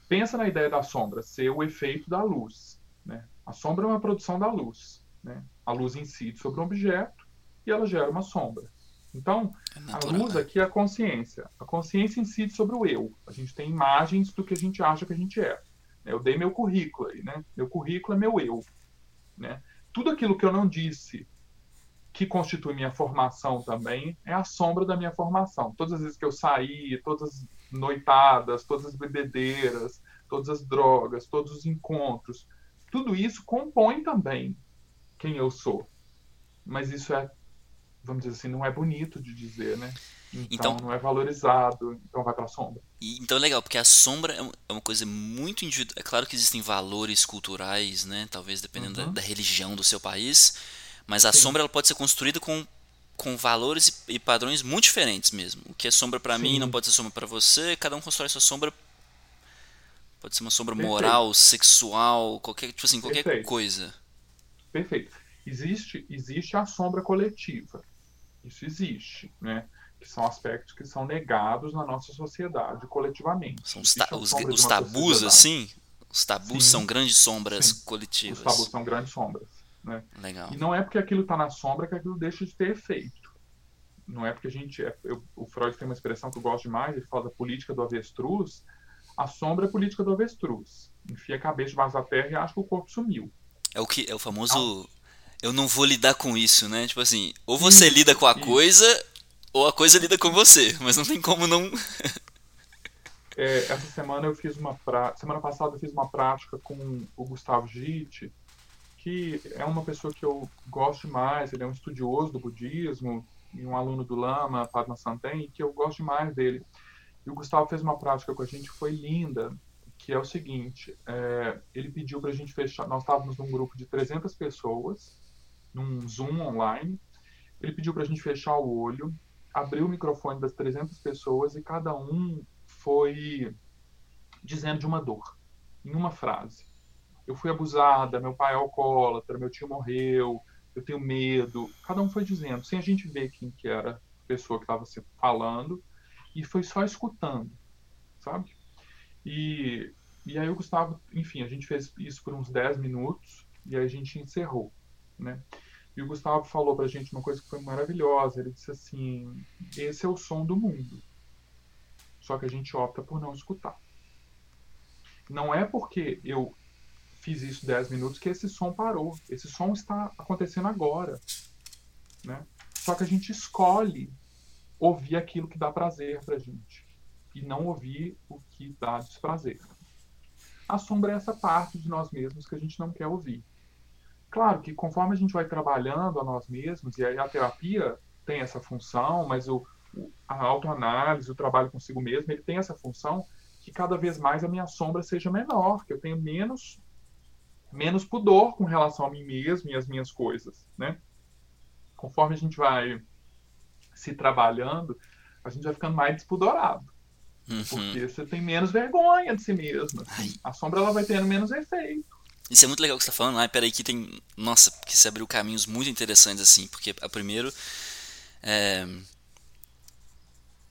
[SPEAKER 2] pensa na ideia da sombra ser o efeito da luz. Né? A sombra é uma produção da luz. Né? A luz incide sobre um objeto e ela gera uma sombra. Então, é a luz né? aqui é a consciência. A consciência incide sobre o eu. A gente tem imagens do que a gente acha que a gente é. Eu dei meu currículo aí, né? Meu currículo é meu eu. Né? Tudo aquilo que eu não disse que constitui minha formação também é a sombra da minha formação. Todas as vezes que eu saí, todas as noitadas, todas as bebedeiras, todas as drogas, todos os encontros, tudo isso compõe também quem eu sou. Mas isso é, vamos dizer assim, não é bonito de dizer, né? Então, então não é valorizado, então vai para a sombra.
[SPEAKER 1] Então é legal, porque a sombra é, é uma coisa muito individual. É claro que existem valores culturais, né? Talvez dependendo uhum. da, da, religião do seu país, mas a Sim. sombra ela pode ser construída com, com valores e, padrões muito diferentes mesmo. O que é sombra para mim não pode ser sombra para você. Cada um constrói sua sombra. Pode ser uma sombra Perfeito. moral, sexual, qualquer tipo assim, qualquer Perfeito. coisa.
[SPEAKER 2] Perfeito. Existe existe a sombra coletiva. Isso existe, né? que são aspectos que são negados na nossa sociedade coletivamente.
[SPEAKER 1] São os, ta os, os tabus, assim? Os tabus sim, são grandes sombras sim. coletivas.
[SPEAKER 2] Os tabus são grandes sombras. Né?
[SPEAKER 1] Legal.
[SPEAKER 2] E não é porque aquilo está na sombra que aquilo deixa de ter efeito. Não é porque a gente. É, eu, o Freud tem uma expressão que eu gosto demais, ele fala da política do avestruz. A sombra é a política do avestruz. Enfia a cabeça debaixo da terra e acha que o corpo sumiu.
[SPEAKER 1] É o que é o famoso. Ah. Eu não vou lidar com isso, né? Tipo assim, ou você isso, lida com a isso. coisa, ou a coisa lida com você, mas não tem como não.
[SPEAKER 2] é, essa semana eu fiz uma pra... semana passada eu fiz uma prática com o Gustavo Gitt, que é uma pessoa que eu gosto demais, ele é um estudioso do budismo e um aluno do Lama, Padma Santen, que eu gosto demais dele. E o Gustavo fez uma prática com a gente que foi linda, que é o seguinte, é, ele pediu para a gente fechar, nós estávamos num grupo de 300 pessoas, num Zoom online, ele pediu para a gente fechar o olho abriu o microfone das 300 pessoas e cada um foi dizendo de uma dor, em uma frase. Eu fui abusada, meu pai é alcoólatra, meu tio morreu, eu tenho medo. Cada um foi dizendo, sem a gente ver quem que era a pessoa que estava se falando, e foi só escutando, sabe? E, e aí o Gustavo, enfim, a gente fez isso por uns 10 minutos e aí a gente encerrou, né? E o Gustavo falou pra gente uma coisa que foi maravilhosa. Ele disse assim: esse é o som do mundo. Só que a gente opta por não escutar. Não é porque eu fiz isso 10 minutos que esse som parou. Esse som está acontecendo agora. Né? Só que a gente escolhe ouvir aquilo que dá prazer pra gente. E não ouvir o que dá desprazer. A sombra é essa parte de nós mesmos que a gente não quer ouvir. Claro que conforme a gente vai trabalhando a nós mesmos, e aí a terapia tem essa função, mas o, a autoanálise, o trabalho consigo mesmo, ele tem essa função que cada vez mais a minha sombra seja menor, que eu tenha menos menos pudor com relação a mim mesmo e as minhas coisas, né? Conforme a gente vai se trabalhando, a gente vai ficando mais despudorado. Uhum. Porque você tem menos vergonha de si mesmo. Assim. A sombra ela vai tendo menos efeito.
[SPEAKER 1] Isso é muito legal que você tá falando. Ah, peraí, que tem. Nossa, que se abriu caminhos muito interessantes assim. Porque, a primeiro. É,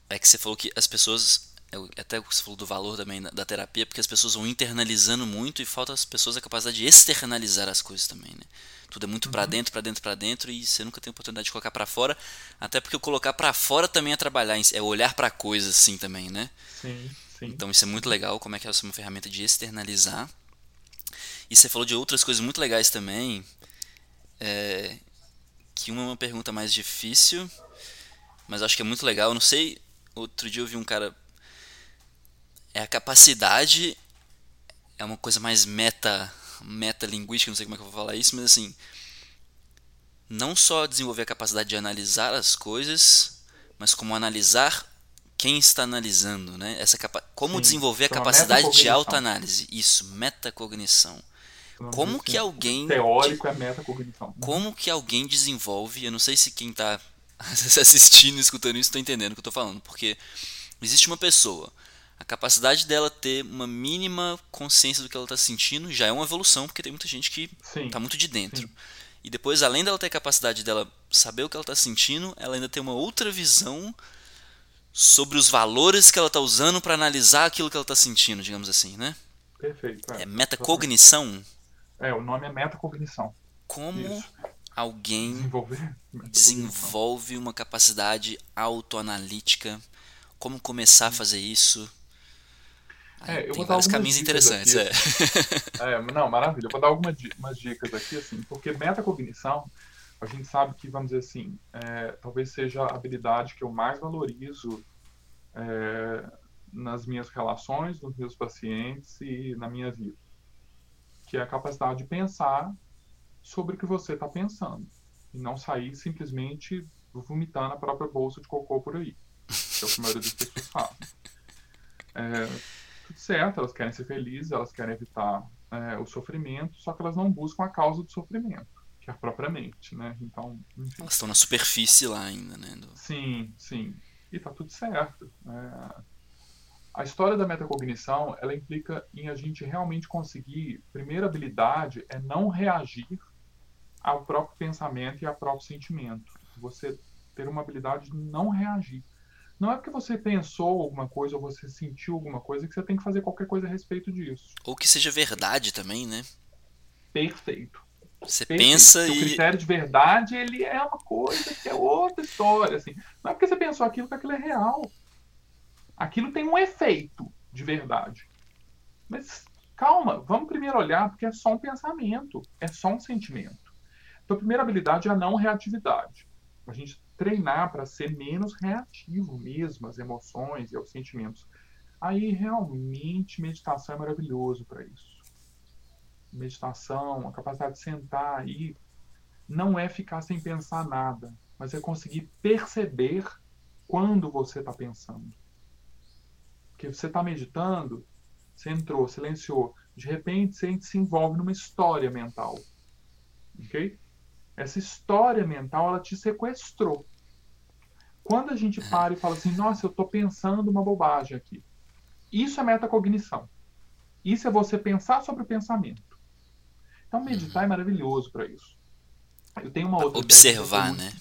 [SPEAKER 1] é que você falou que as pessoas. Até você falou do valor também da, terapia, porque as pessoas vão internalizando muito e falta às pessoas a capacidade de externalizar as coisas também, né? Tudo é muito uhum. para dentro, para dentro, para dentro e você nunca tem oportunidade de colocar para fora. Até porque o colocar para fora também é trabalhar, é olhar para coisas assim também, né?
[SPEAKER 2] Sim, sim.
[SPEAKER 1] Então isso é muito legal, como é que é uma ferramenta de externalizar e você falou de outras coisas muito legais também. É, que uma é uma pergunta mais difícil, mas acho que é muito legal. Eu não sei, outro dia eu vi um cara. É a capacidade. É uma coisa mais meta, meta linguística, não sei como é que eu vou falar isso, mas assim. Não só desenvolver a capacidade de analisar as coisas, mas como analisar quem está analisando, né? Essa capa como Sim, desenvolver a capacidade de autoanálise. Isso, metacognição. Como que alguém.
[SPEAKER 2] Teórico é metacognição.
[SPEAKER 1] Como que alguém desenvolve. Eu não sei se quem está assistindo, escutando isso, está entendendo o que eu estou falando. Porque existe uma pessoa. A capacidade dela ter uma mínima consciência do que ela está sentindo já é uma evolução, porque tem muita gente que está muito de dentro. Sim. E depois, além dela ter a capacidade dela saber o que ela está sentindo, ela ainda tem uma outra visão sobre os valores que ela está usando para analisar aquilo que ela está sentindo, digamos assim, né?
[SPEAKER 2] Perfeito.
[SPEAKER 1] É, é metacognição.
[SPEAKER 2] É, o nome é metacognição.
[SPEAKER 1] Como Isso. alguém desenvolve uma capacidade autoanalítica? Como começar a fazer isso?
[SPEAKER 2] É,
[SPEAKER 1] tem vários caminhos interessantes.
[SPEAKER 2] Aqui, é. é. não, maravilha. Eu vou dar algumas dicas aqui, assim, porque metacognição a gente sabe que, vamos dizer assim, é, talvez seja a habilidade que eu mais valorizo é, nas minhas relações, nos meus pacientes e na minha vida, que é a capacidade de pensar sobre o que você está pensando e não sair simplesmente vomitando a própria bolsa de cocô por aí, que é o que a maioria das pessoas fazem. É, tudo certo, elas querem ser felizes, elas querem evitar é, o sofrimento, só que elas não buscam a causa do sofrimento, que é a própria mente, né? Então,
[SPEAKER 1] enfim. Elas estão na superfície lá ainda, né? Do...
[SPEAKER 2] Sim, sim. E tá tudo certo. É... A história da metacognição, ela implica em a gente realmente conseguir, primeira habilidade é não reagir ao próprio pensamento e ao próprio sentimento. Você ter uma habilidade de não reagir. Não é porque você pensou alguma coisa ou você sentiu alguma coisa que você tem que fazer qualquer coisa a respeito disso.
[SPEAKER 1] Ou que seja verdade também, né?
[SPEAKER 2] Perfeito.
[SPEAKER 1] Você Perfeito. pensa
[SPEAKER 2] e. O critério de verdade, ele é uma coisa que é outra história. Assim. Não é porque você pensou aquilo que aquilo é real. Aquilo tem um efeito de verdade. Mas calma, vamos primeiro olhar, porque é só um pensamento, é só um sentimento. Então, a primeira habilidade é a não reatividade. A gente treinar para ser menos reativo mesmo às emoções e aos sentimentos. Aí realmente meditação é maravilhoso para isso. Meditação, a capacidade de sentar aí, não é ficar sem pensar nada, mas é conseguir perceber quando você está pensando. Porque você está meditando, você entrou, silenciou, de repente você se envolve numa história mental. Ok? Essa história mental, ela te sequestrou. Quando a gente para e fala assim, nossa, eu estou pensando uma bobagem aqui. Isso é metacognição. Isso é você pensar sobre o pensamento. Então, meditar é maravilhoso para isso. Eu tenho uma outra.
[SPEAKER 1] Observar, né?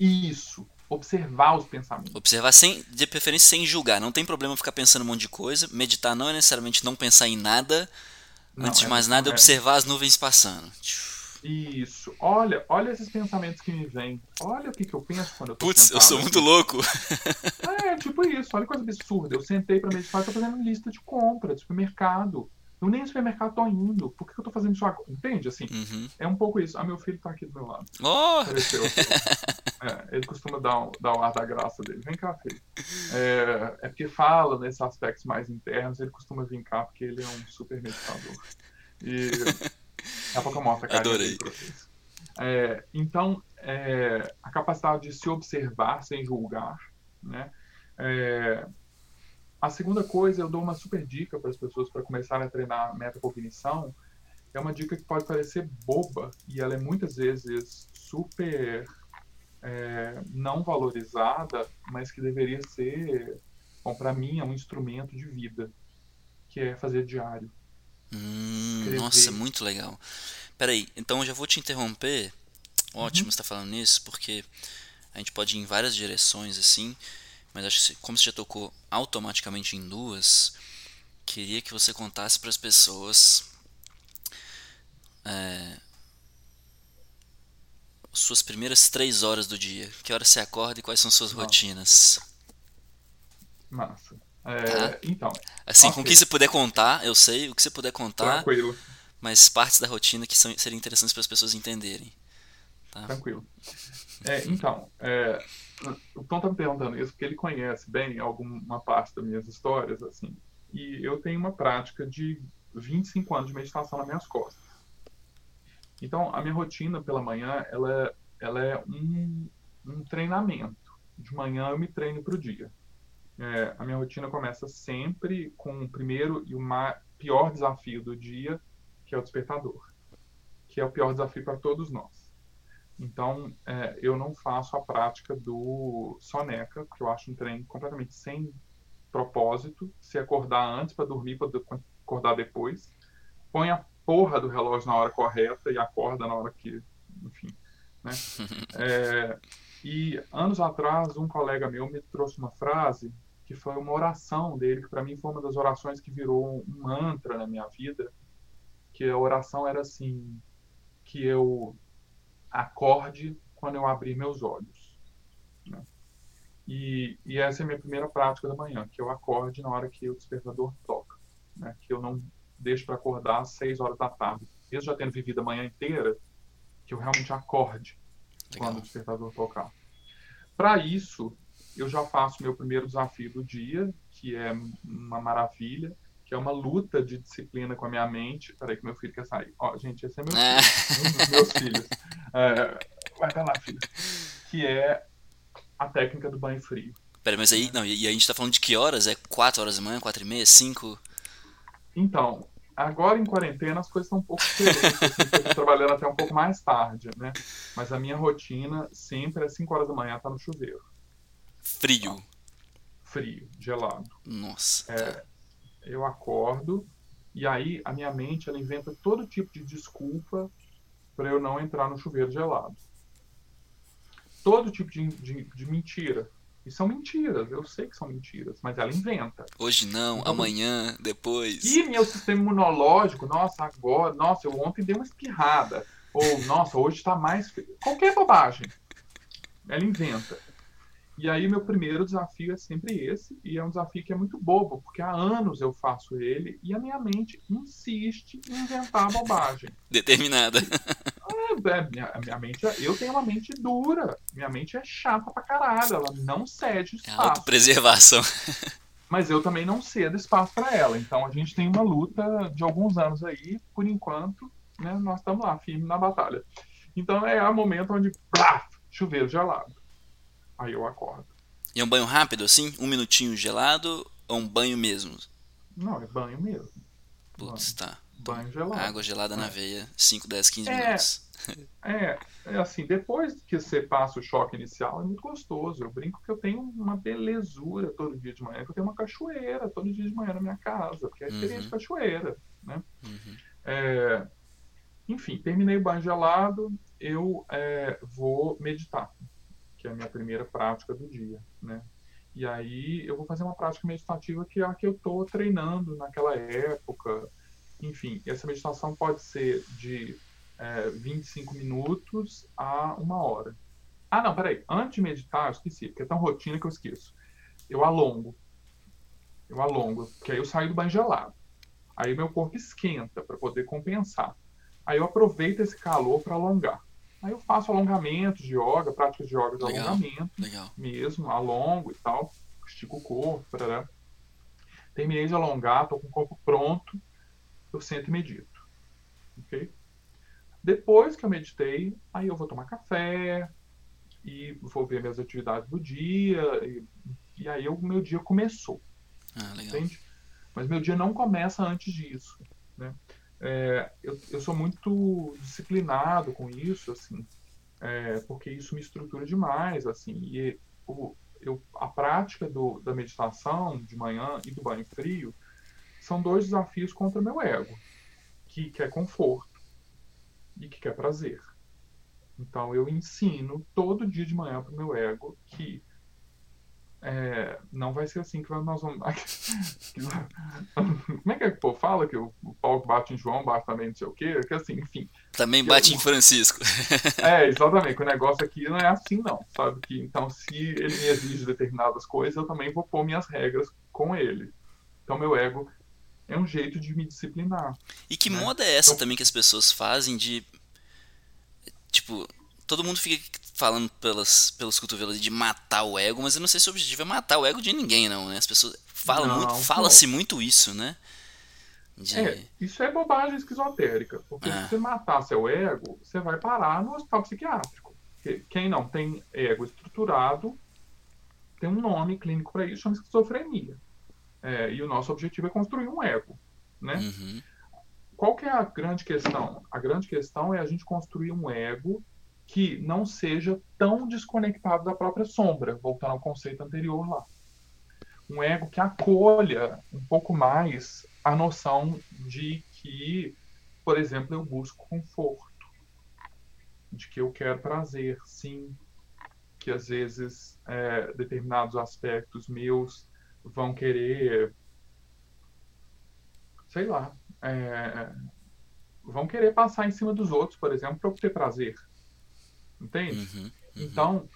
[SPEAKER 2] Isso. Observar os pensamentos.
[SPEAKER 1] Observar sem, de preferência sem julgar. Não tem problema ficar pensando um monte de coisa. Meditar não é necessariamente não pensar em nada. Não, Antes de é mais nada, é observar as nuvens passando.
[SPEAKER 2] Isso. Olha, olha esses pensamentos que me vêm. Olha o que, que eu penso quando eu tô
[SPEAKER 1] Putz, eu sou muito louco.
[SPEAKER 2] É, tipo isso. Olha que coisa absurda. Eu sentei pra meditar e tô fazendo lista de compra de supermercado. Eu nem no supermercado tô indo. Por que, que eu tô fazendo isso agora? Entende? Assim,
[SPEAKER 1] uhum.
[SPEAKER 2] é um pouco isso. Ah, meu filho tá aqui do meu lado.
[SPEAKER 1] Oh!
[SPEAKER 2] É, ele costuma dar, um, dar o ar da graça dele. Vem cá, filho. É, é porque fala nesses aspectos mais internos, ele costuma vir cá porque ele é um super meditador. E Daqui a pouco eu mostro a
[SPEAKER 1] Adorei.
[SPEAKER 2] É, então, é, a capacidade de se observar sem julgar, né? É, a segunda coisa, eu dou uma super dica para as pessoas para começarem a treinar metacognição. É uma dica que pode parecer boba e ela é muitas vezes super é, não valorizada, mas que deveria ser, bom, para mim é um instrumento de vida, que é fazer diário.
[SPEAKER 1] Hum, nossa, muito legal. Peraí, então eu já vou te interromper. Ótimo uhum. você tá falando nisso, porque a gente pode ir em várias direções assim, mas acho que como você já tocou automaticamente em duas, queria que você contasse para as pessoas é, suas primeiras três horas do dia. Que hora você acorda e quais são suas Nossa. rotinas?
[SPEAKER 2] Massa. É, tá? Então.
[SPEAKER 1] Assim, okay. com o que você puder contar, eu sei, o que você puder contar.
[SPEAKER 2] Tranquilo.
[SPEAKER 1] Mas partes da rotina que são, seriam interessantes para as pessoas entenderem. Tá?
[SPEAKER 2] Tranquilo. É, então, é, o Tom tá me perguntando isso porque ele conhece bem alguma parte das minhas histórias, assim. E eu tenho uma prática de 25 anos de meditação nas minhas costas. Então, a minha rotina pela manhã, ela, é, ela é um, um treinamento. De manhã eu me treino para o dia. É, a minha rotina começa sempre com o primeiro e o pior desafio do dia, que é o despertador, que é o pior desafio para todos nós. Então, é, eu não faço a prática do soneca, que eu acho um treino completamente sem propósito. Se acordar antes para dormir, para acordar depois. Põe a porra do relógio na hora correta e acorda na hora que, enfim, né? É, e anos atrás, um colega meu me trouxe uma frase que foi uma oração dele, que para mim foi uma das orações que virou um mantra na minha vida, que a oração era assim, que eu acorde quando eu abrir meus olhos. Né? E, e, essa é a minha primeira prática da manhã, que eu acorde na hora que o despertador toca, né? que eu não deixo para acordar às seis horas da tarde. Mesmo já tendo vivido a manhã inteira, que eu realmente acorde Legal. quando o despertador tocar. Para isso, eu já faço meu primeiro desafio do dia, que é uma maravilha, que é uma luta de disciplina com a minha mente. Peraí que meu filho quer sair. Ó, gente, esse é meu é. filho, um dos meus filhos. É, vai pra lá, filho. Que é a técnica do banho frio.
[SPEAKER 1] Peraí, mas aí, não, e a gente tá falando de que horas? É 4 horas da manhã, 4 e meia, 5?
[SPEAKER 2] Então, agora em quarentena as coisas estão um pouco diferentes, assim, eu trabalhando até um pouco mais tarde, né? Mas a minha rotina sempre é 5 horas da manhã, tá no chuveiro.
[SPEAKER 1] Frio. Tá?
[SPEAKER 2] Frio, gelado.
[SPEAKER 1] Nossa.
[SPEAKER 2] É, eu acordo e aí a minha mente ela inventa todo tipo de desculpa para eu não entrar no chuveiro gelado. Todo tipo de, de, de, mentira. E são mentiras, eu sei que são mentiras, mas ela inventa.
[SPEAKER 1] Hoje não, então, amanhã, depois.
[SPEAKER 2] E meu sistema imunológico, nossa, agora, nossa, eu ontem dei uma espirrada. Ou, nossa, hoje está mais. Qualquer bobagem. Ela inventa. E aí meu primeiro desafio é sempre esse, e é um desafio que é muito bobo, porque há anos eu faço ele e a minha mente insiste em inventar bobagem.
[SPEAKER 1] Determinada.
[SPEAKER 2] É, é, minha, minha mente, é, eu tenho uma mente dura, minha mente é chata pra caralho, ela não cede
[SPEAKER 1] espaço. É autopreservação.
[SPEAKER 2] Mas eu também não cedo espaço para ela. Então a gente tem uma luta de alguns anos aí, por enquanto, né, nós estamos lá, firme na batalha. Então é o momento onde, plá, chuveiro gelado Aí eu acordo.
[SPEAKER 1] E é um banho rápido, assim? Um minutinho gelado ou um banho mesmo?
[SPEAKER 2] Não, é banho mesmo.
[SPEAKER 1] Putz, tá.
[SPEAKER 2] Banho gelado.
[SPEAKER 1] Água gelada é. na veia, 5, 10, 15 é, minutos.
[SPEAKER 2] É, é assim, depois que você passa o choque inicial, é muito gostoso. Eu brinco que eu tenho uma belezura todo dia de manhã, que eu tenho uma cachoeira todo dia de manhã na minha casa, porque é experiência uhum. de cachoeira, né? Uhum. É, enfim, terminei o banho gelado, eu é, vou meditar que é a minha primeira prática do dia, né? E aí eu vou fazer uma prática meditativa que é a que eu estou treinando naquela época. Enfim, essa meditação pode ser de é, 25 minutos a uma hora. Ah, não, peraí. Antes de meditar, eu esqueci, porque é tão rotina que eu esqueço. Eu alongo. Eu alongo, porque aí eu saio do banho gelado. Aí meu corpo esquenta para poder compensar. Aí eu aproveito esse calor para alongar. Aí eu faço alongamentos de yoga, práticas de yoga de legal, alongamento
[SPEAKER 1] legal.
[SPEAKER 2] mesmo, alongo e tal, estico o corpo, parará. Terminei de alongar, estou com o corpo pronto, eu sento e medito. Ok? Depois que eu meditei, aí eu vou tomar café e vou ver minhas atividades do dia e, e aí o meu dia começou.
[SPEAKER 1] Ah, legal. Entende?
[SPEAKER 2] Mas meu dia não começa antes disso, né? É, eu, eu sou muito disciplinado com isso, assim, é, porque isso me estrutura demais, assim, e o, eu, a prática do, da meditação de manhã e do banho frio são dois desafios contra o meu ego, que quer conforto e que quer prazer. Então eu ensino todo dia de manhã para o meu ego que é, não vai ser assim que nós vamos. Como é que, é que o povo fala? Que o, o pau bate em João, bate também não sei o quê? Que assim, enfim.
[SPEAKER 1] Também bate eu, em Francisco.
[SPEAKER 2] É, exatamente. O negócio aqui não é assim, não. Sabe? Que, então, se ele me exige determinadas coisas, eu também vou pôr minhas regras com ele. Então, meu ego é um jeito de me disciplinar.
[SPEAKER 1] E que né? moda é essa então, também que as pessoas fazem de. Tipo, todo mundo fica falando pelas, pelos cotovelos de matar o ego, mas eu não sei se o objetivo é matar o ego de ninguém, não, né? As pessoas falam não, muito, fala-se muito isso, né?
[SPEAKER 2] De... É, isso é bobagem esquizotérica, porque é. se você matar seu ego, você vai parar no hospital psiquiátrico. Quem não tem ego estruturado tem um nome clínico para isso, chama esquizofrenia. É, e o nosso objetivo é construir um ego, né? Uhum. Qual que é a grande questão? A grande questão é a gente construir um ego que não seja tão desconectado da própria sombra, voltando ao conceito anterior lá. Um ego que acolha um pouco mais a noção de que, por exemplo, eu busco conforto, de que eu quero prazer, sim, que às vezes é, determinados aspectos meus vão querer, sei lá, é, vão querer passar em cima dos outros, por exemplo, para obter prazer. Entende? Uhum, uhum. Então,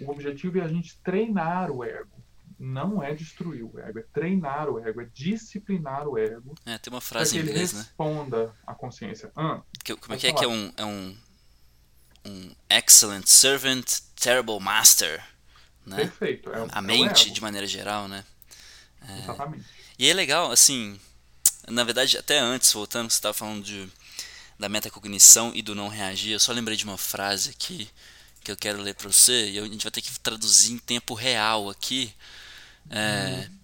[SPEAKER 2] o objetivo é a gente treinar o ego. Não é destruir o ego, é treinar o ego, é disciplinar o ego.
[SPEAKER 1] É, tem uma frase
[SPEAKER 2] em
[SPEAKER 1] inglês,
[SPEAKER 2] né? responda à consciência. Ah,
[SPEAKER 1] que, como é que é que é um, é um um excellent servant, terrible master. Né?
[SPEAKER 2] Perfeito. É,
[SPEAKER 1] a
[SPEAKER 2] é
[SPEAKER 1] mente, de maneira geral, né?
[SPEAKER 2] É, Exatamente.
[SPEAKER 1] E é legal, assim, na verdade, até antes, voltando, você estava falando de, da metacognição e do não reagir, eu só lembrei de uma frase aqui que eu quero ler para você, e a gente vai ter que traduzir em tempo real aqui. É, hum.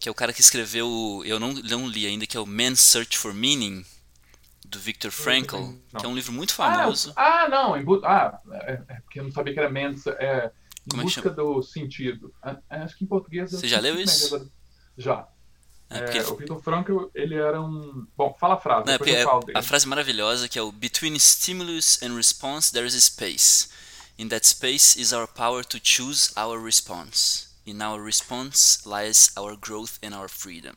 [SPEAKER 1] Que é o cara que escreveu, eu não, não li ainda, que é o Man's Search for Meaning, do Viktor Frankl, que é um livro muito famoso.
[SPEAKER 2] Ah, ah não, ah, é, é, porque eu não sabia que era Man's, é, Como busca do sentido. É, acho que em português...
[SPEAKER 1] Você já leu isso?
[SPEAKER 2] Já. É, porque... O Viktor Frankl, ele era um... Bom, fala a frase, não, falo dele.
[SPEAKER 1] A frase maravilhosa que é o Between stimulus and response there is space. In that space is our power to choose our response. In our response lies our growth and our freedom.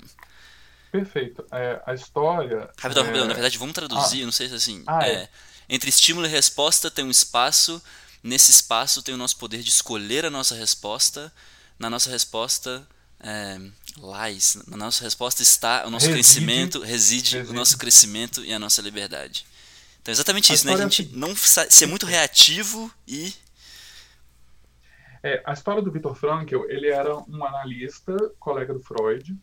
[SPEAKER 2] Perfeito. É, a história.
[SPEAKER 1] Rapidão,
[SPEAKER 2] é...
[SPEAKER 1] rapidão. Na verdade, vamos traduzir, ah. não sei se assim. Ah, é. é. Entre estímulo e resposta tem um espaço. Nesse espaço tem o nosso poder de escolher a nossa resposta. Na nossa resposta. É, lies. Na nossa resposta está o nosso reside, crescimento, reside, reside, o nosso crescimento e a nossa liberdade. Então é exatamente a isso, né? A gente não ser muito reativo e.
[SPEAKER 2] É, a história do Viktor Frankl, ele era um analista, colega do Freud,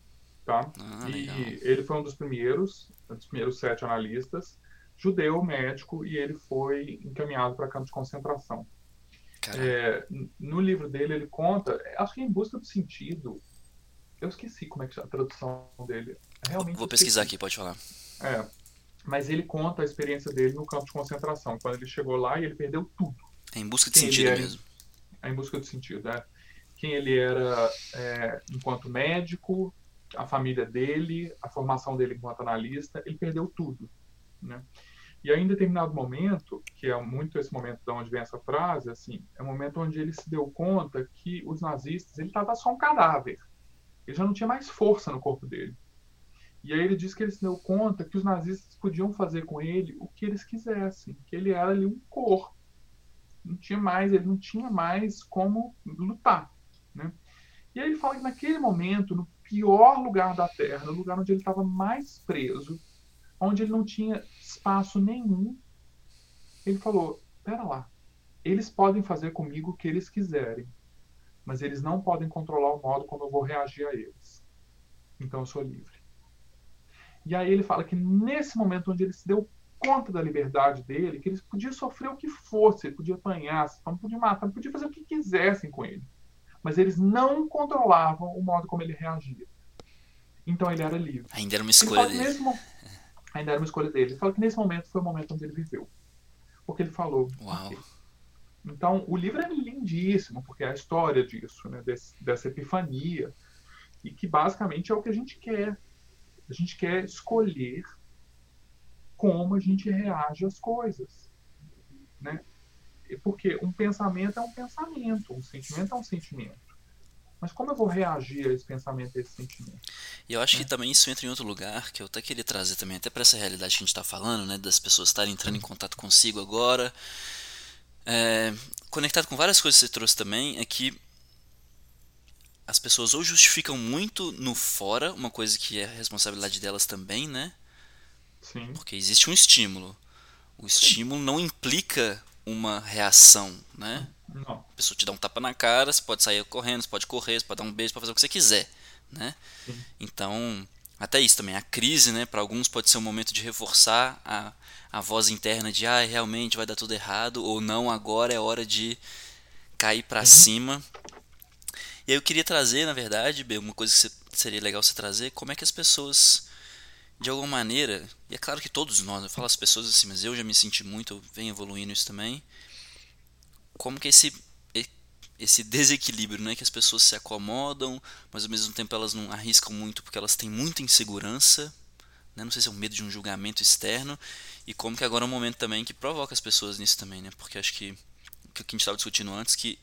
[SPEAKER 2] tá? Ah, e ele foi um dos primeiros, um dos primeiros sete analistas, judeu, médico, e ele foi encaminhado para campo de concentração. É, no livro dele, ele conta, acho que é em busca do sentido. Eu esqueci como é que é a tradução dele. Realmente
[SPEAKER 1] Vou pesquisar aqui, pode falar.
[SPEAKER 2] É, mas ele conta a experiência dele no campo de concentração, quando ele chegou lá e ele perdeu tudo.
[SPEAKER 1] É em busca de Quem sentido mesmo.
[SPEAKER 2] É em busca de sentido, é. Quem ele era é, enquanto médico, a família dele, a formação dele enquanto analista, ele perdeu tudo, né? E aí, em determinado momento, que é muito esse momento de onde vem essa frase, assim, é o momento onde ele se deu conta que os nazistas, ele estava só um cadáver. Ele já não tinha mais força no corpo dele. E aí ele diz que ele se deu conta que os nazistas podiam fazer com ele o que eles quisessem, que ele era ali um corpo. Não tinha mais, ele não tinha mais como lutar, né? E aí ele fala que naquele momento, no pior lugar da Terra, no lugar onde ele estava mais preso, onde ele não tinha espaço nenhum, ele falou: pera lá, eles podem fazer comigo o que eles quiserem, mas eles não podem controlar o modo como eu vou reagir a eles. Então eu sou livre. E aí ele fala que nesse momento onde ele se deu conta da liberdade dele, que eles podiam sofrer o que fosse, ele podia apanhar, não podia matar, podia fazer o que quisessem com ele mas eles não controlavam o modo como ele reagia. Então ele era livre.
[SPEAKER 1] Ainda era uma escolha dele.
[SPEAKER 2] Mesmo, ainda era uma escolha dele. Ele fala que nesse momento foi o momento onde ele viveu. Porque ele falou.
[SPEAKER 1] Uau.
[SPEAKER 2] Então o livro é lindíssimo, porque é a história disso, né, Desse, dessa epifania. E que basicamente é o que a gente quer. A gente quer escolher como a gente reage às coisas. Né? Porque um pensamento é um pensamento, um sentimento é um sentimento. Mas como eu vou reagir a esse pensamento, a esse sentimento?
[SPEAKER 1] E eu acho que também isso entra em outro lugar, que eu até queria trazer também, até para essa realidade que a gente está falando, né, das pessoas estarem entrando em contato consigo agora. É, conectado com várias coisas que você trouxe também, é que as pessoas ou justificam muito no fora, uma coisa que é responsabilidade delas também, né?
[SPEAKER 2] Sim.
[SPEAKER 1] Porque existe um estímulo. O estímulo não implica uma reação, né?
[SPEAKER 2] Não.
[SPEAKER 1] A pessoa te dá um tapa na cara, você pode sair correndo, você pode correr, você pode dar um beijo, pode fazer o que você quiser, né? Sim. Então, até isso também, a crise, né, para alguns pode ser um momento de reforçar a, a voz interna de, ah, realmente vai dar tudo errado, ou não, agora é hora de cair para uhum. cima. E aí eu queria trazer, na verdade, uma coisa que seria legal você trazer, como é que as pessoas de alguma maneira, e é claro que todos nós, eu falo as pessoas assim, mas eu já me senti muito, eu venho evoluindo isso também, como que esse esse desequilíbrio, né, que as pessoas se acomodam, mas ao mesmo tempo elas não arriscam muito porque elas têm muita insegurança, né, não sei se é um medo de um julgamento externo, e como que agora é um momento também que provoca as pessoas nisso também, né, porque acho que o que a gente estava discutindo antes, que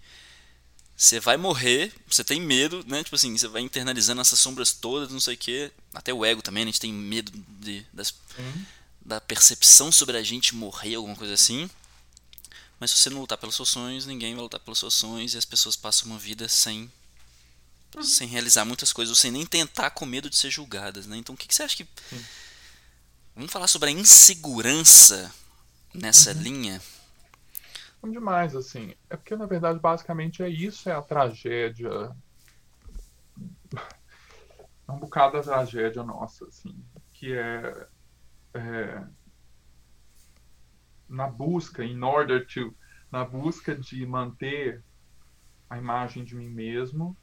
[SPEAKER 1] você vai morrer, você tem medo, né? Tipo assim, você vai internalizando essas sombras todas, não sei o que. Até o ego também, né? a gente tem medo de, das, uhum. da percepção sobre a gente morrer, alguma coisa assim. Mas se você não lutar pelos seus sonhos, ninguém vai lutar pelos seus sonhos e as pessoas passam uma vida sem uhum. sem realizar muitas coisas, ou sem nem tentar com medo de ser julgadas, né? Então o que, que você acha que. Uhum. Vamos falar sobre a insegurança nessa uhum. linha.
[SPEAKER 2] demais, assim. É porque, na verdade, basicamente é isso, é a tragédia. É um bocado da tragédia nossa, assim. Que é, é na busca, in order to, na busca de manter a imagem de mim mesmo,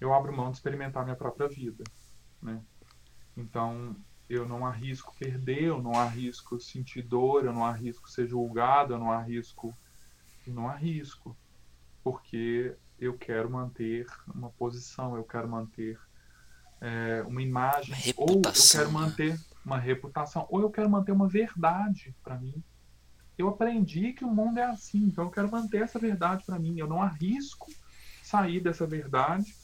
[SPEAKER 2] eu abro mão de experimentar minha própria vida, né? Então, eu não arrisco perder, eu não arrisco sentir dor, eu não arrisco ser julgado, eu não arrisco eu não arrisco, porque eu quero manter uma posição, eu quero manter é, uma imagem,
[SPEAKER 1] uma
[SPEAKER 2] ou eu quero manter uma reputação, ou eu quero manter uma verdade para mim. Eu aprendi que o mundo é assim, então eu quero manter essa verdade para mim. Eu não arrisco sair dessa verdade.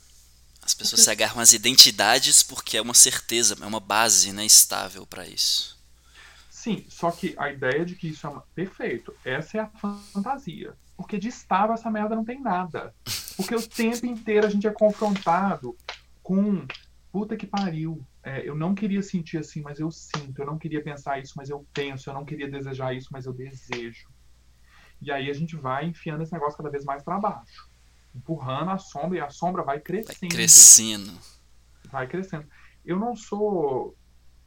[SPEAKER 1] As pessoas porque... se agarram às identidades porque é uma certeza, é uma base né, estável para isso.
[SPEAKER 2] Sim, só que a ideia de que isso é uma... perfeito, essa é a fantasia. Porque de estável essa merda não tem nada. Porque o tempo inteiro a gente é confrontado com puta que pariu. É, eu não queria sentir assim, mas eu sinto. Eu não queria pensar isso, mas eu penso. Eu não queria desejar isso, mas eu desejo. E aí a gente vai enfiando esse negócio cada vez mais para baixo. Empurrando a sombra e a sombra vai crescendo. Vai
[SPEAKER 1] crescendo.
[SPEAKER 2] Vai crescendo. Eu não sou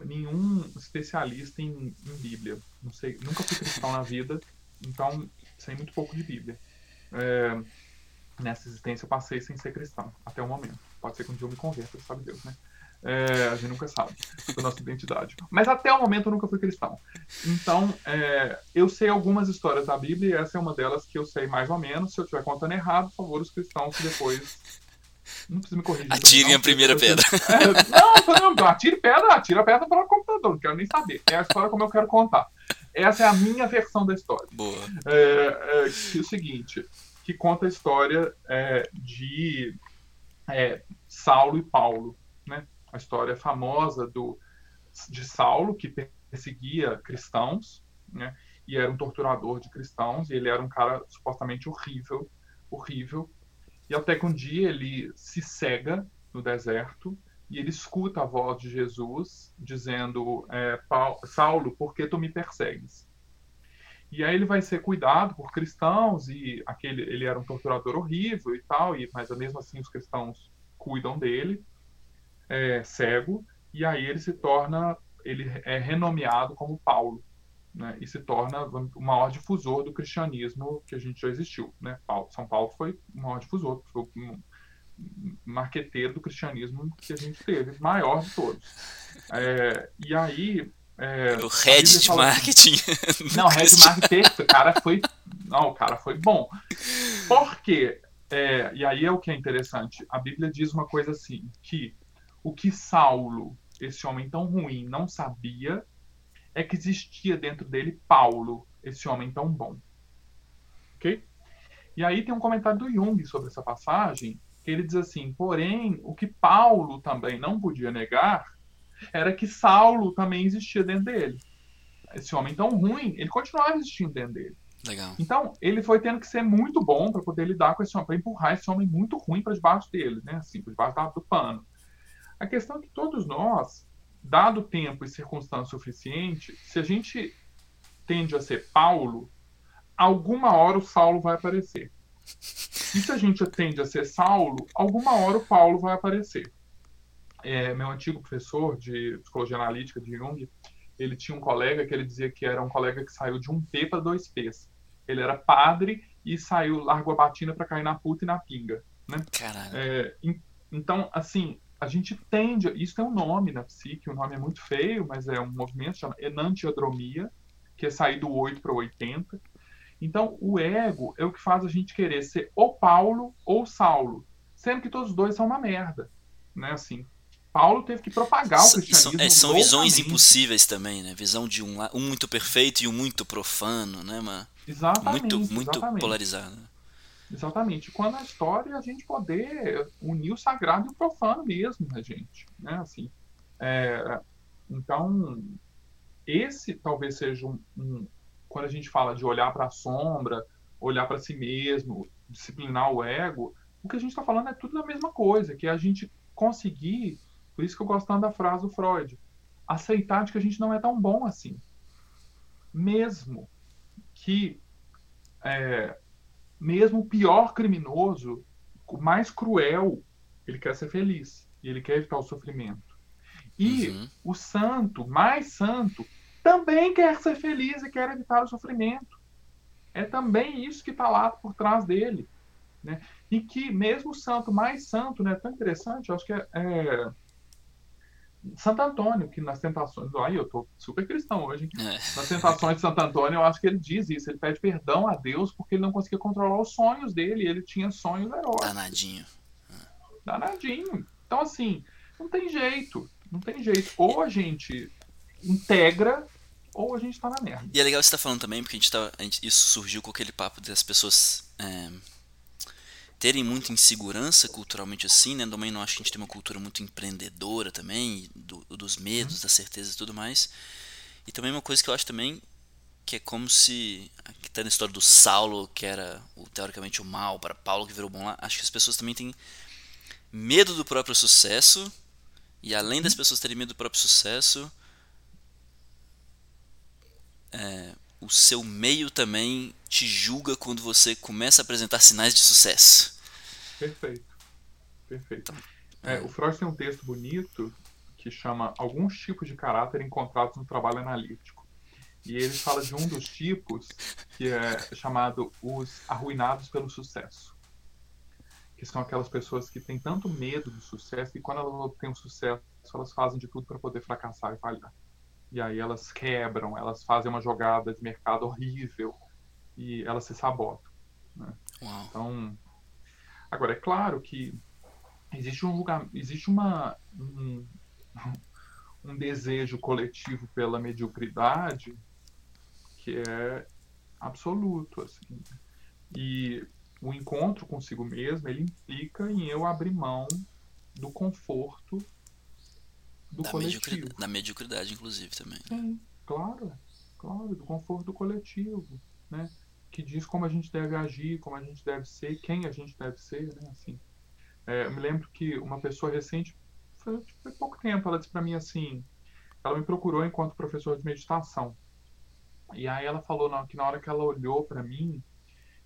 [SPEAKER 2] nenhum especialista em, em, Bíblia. Não sei, nunca fui cristão na vida, então sei muito pouco de Bíblia. É, nessa existência eu passei sem ser cristão, até o momento. Pode ser que um dia eu me converta, sabe Deus, né? É, a gente nunca sabe da nossa identidade. Mas até o momento eu nunca fui cristão. Então, é, eu sei algumas histórias da Bíblia e essa é uma delas que eu sei mais ou menos. Se eu estiver contando errado, por favor, os cristãos que depois não precisa me corrigir.
[SPEAKER 1] Atirem a primeira pedra.
[SPEAKER 2] É, não, não, atire pedra, atira pedra para o computador, não quero nem saber. É a história como eu quero contar. Essa é a minha versão da história.
[SPEAKER 1] Boa.
[SPEAKER 2] É, é, que é o seguinte, que conta a história é, de Saulo e Paulo, né? A história famosa do, de Saulo, que perseguia cristãos, né? E era um torturador de cristãos, e ele era um cara supostamente horrível, horrível, e até que um dia ele se cega no deserto e ele escuta a voz de Jesus dizendo: é, Saulo, por que tu me persegues? E aí ele vai ser cuidado por cristãos e aquele ele era um torturador horrível e tal, e mas mesmo assim os cristãos cuidam dele, é, cego, e aí ele se torna ele é renomeado como Paulo né, e se torna o maior difusor do cristianismo que a gente já existiu. Né? São Paulo foi o maior difusor, foi o marqueteiro do cristianismo que a gente teve, maior de todos. É, e aí. É,
[SPEAKER 1] o head de marketing.
[SPEAKER 2] Não, head de marketing, o cara foi. Não, o cara foi bom. Por quê? É, e aí é o que é interessante. A Bíblia diz uma coisa assim: que o que Saulo, esse homem tão ruim, não sabia, é que existia dentro dele Paulo, esse homem tão bom. Ok? E aí tem um comentário do Jung sobre essa passagem, que ele diz assim: porém, o que Paulo também não podia negar era que Saulo também existia dentro dele. Esse homem tão ruim, ele continuava existindo dentro dele.
[SPEAKER 1] Legal.
[SPEAKER 2] Então, ele foi tendo que ser muito bom para poder lidar com esse homem, para empurrar esse homem muito ruim para debaixo dele, né? Assim, para debaixo do pano. A questão é que todos nós dado tempo e circunstância suficiente, se a gente tende a ser Paulo, alguma hora o Saulo vai aparecer. E se a gente tende a ser Saulo, alguma hora o Paulo vai aparecer. É, meu antigo professor de psicologia analítica de Jung, ele tinha um colega que ele dizia que era um colega que saiu de um P para dois P's. Ele era padre e saiu, largou a batina para cair na puta e na pinga. Né? É, então, assim, a gente tende, isso tem um nome na psique, o nome é muito feio, mas é um movimento chama enantiodromia, que é sair do 8 para o 80. Então, o ego é o que faz a gente querer ser ou Paulo ou Saulo, sendo que todos os dois são uma merda, né, assim. Paulo teve que propagar o cristianismo.
[SPEAKER 1] São, é, são visões impossíveis também, né? Visão de um, um muito perfeito e um muito profano, né, mano?
[SPEAKER 2] Exatamente.
[SPEAKER 1] Muito, muito
[SPEAKER 2] exatamente.
[SPEAKER 1] polarizado.
[SPEAKER 2] Exatamente. Quando a história a gente poder unir o sagrado e o profano mesmo, né, gente? Né? Assim, é, então, esse talvez seja um, um, Quando a gente fala de olhar para a sombra, olhar para si mesmo, disciplinar o ego, o que a gente está falando é tudo a mesma coisa, que é a gente conseguir. Por isso que eu gosto tanto da frase do Freud. Aceitar de que a gente não é tão bom assim. Mesmo que é, mesmo o pior criminoso, o mais cruel, ele quer ser feliz e ele quer evitar o sofrimento. E uhum. o santo, mais santo, também quer ser feliz e quer evitar o sofrimento. É também isso que está lá por trás dele. Né? E que mesmo o santo mais santo, né, tão interessante, acho que é, é Santo Antônio, que nas tentações. Aí eu tô super cristão hoje. É. Nas tentações de Santo Antônio, eu acho que ele diz isso. Ele pede perdão a Deus porque ele não conseguia controlar os sonhos dele. Ele tinha sonhos heróicos.
[SPEAKER 1] Danadinho.
[SPEAKER 2] Danadinho. Então, assim, não tem jeito. Não tem jeito. Ou a gente integra, ou a gente tá na merda.
[SPEAKER 1] E é legal você estar tá falando também, porque a gente tá, a gente, isso surgiu com aquele papo das pessoas. É terem muita insegurança culturalmente assim, né? Também não acho que a gente tem uma cultura muito empreendedora também, do, dos medos, uhum. das certezas e tudo mais. E também uma coisa que eu acho também que é como se que tá na história do Saulo, que era o, teoricamente o mal, para Paulo que virou bom lá. Acho que as pessoas também têm medo do próprio sucesso. E além das uhum. pessoas terem medo do próprio sucesso, é, o seu meio também te julga quando você começa a apresentar sinais de sucesso.
[SPEAKER 2] Perfeito. Perfeito. É, é, o Freud tem um texto bonito que chama Alguns tipos de caráter encontrados no trabalho analítico. E ele fala de um dos tipos que é chamado os arruinados pelo sucesso. Que são aquelas pessoas que têm tanto medo do sucesso que quando elas obtêm o um sucesso, elas fazem de tudo para poder fracassar e falhar. E aí elas quebram, elas fazem uma jogada de mercado horrível e elas se sabotam. Né? Então, agora é claro que existe um lugar, existe uma um, um desejo coletivo pela mediocridade que é absoluto assim. E o encontro consigo mesmo, ele implica em eu abrir mão do conforto do da coletivo. Mediocridade,
[SPEAKER 1] da mediocridade, inclusive, também.
[SPEAKER 2] Sim, claro, claro, do conforto do coletivo, né? Que diz como a gente deve agir, como a gente deve ser, quem a gente deve ser, né? Assim, é, eu me lembro que uma pessoa recente, foi, foi pouco tempo, ela disse para mim assim, ela me procurou enquanto professor de meditação. E aí ela falou não, que na hora que ela olhou para mim,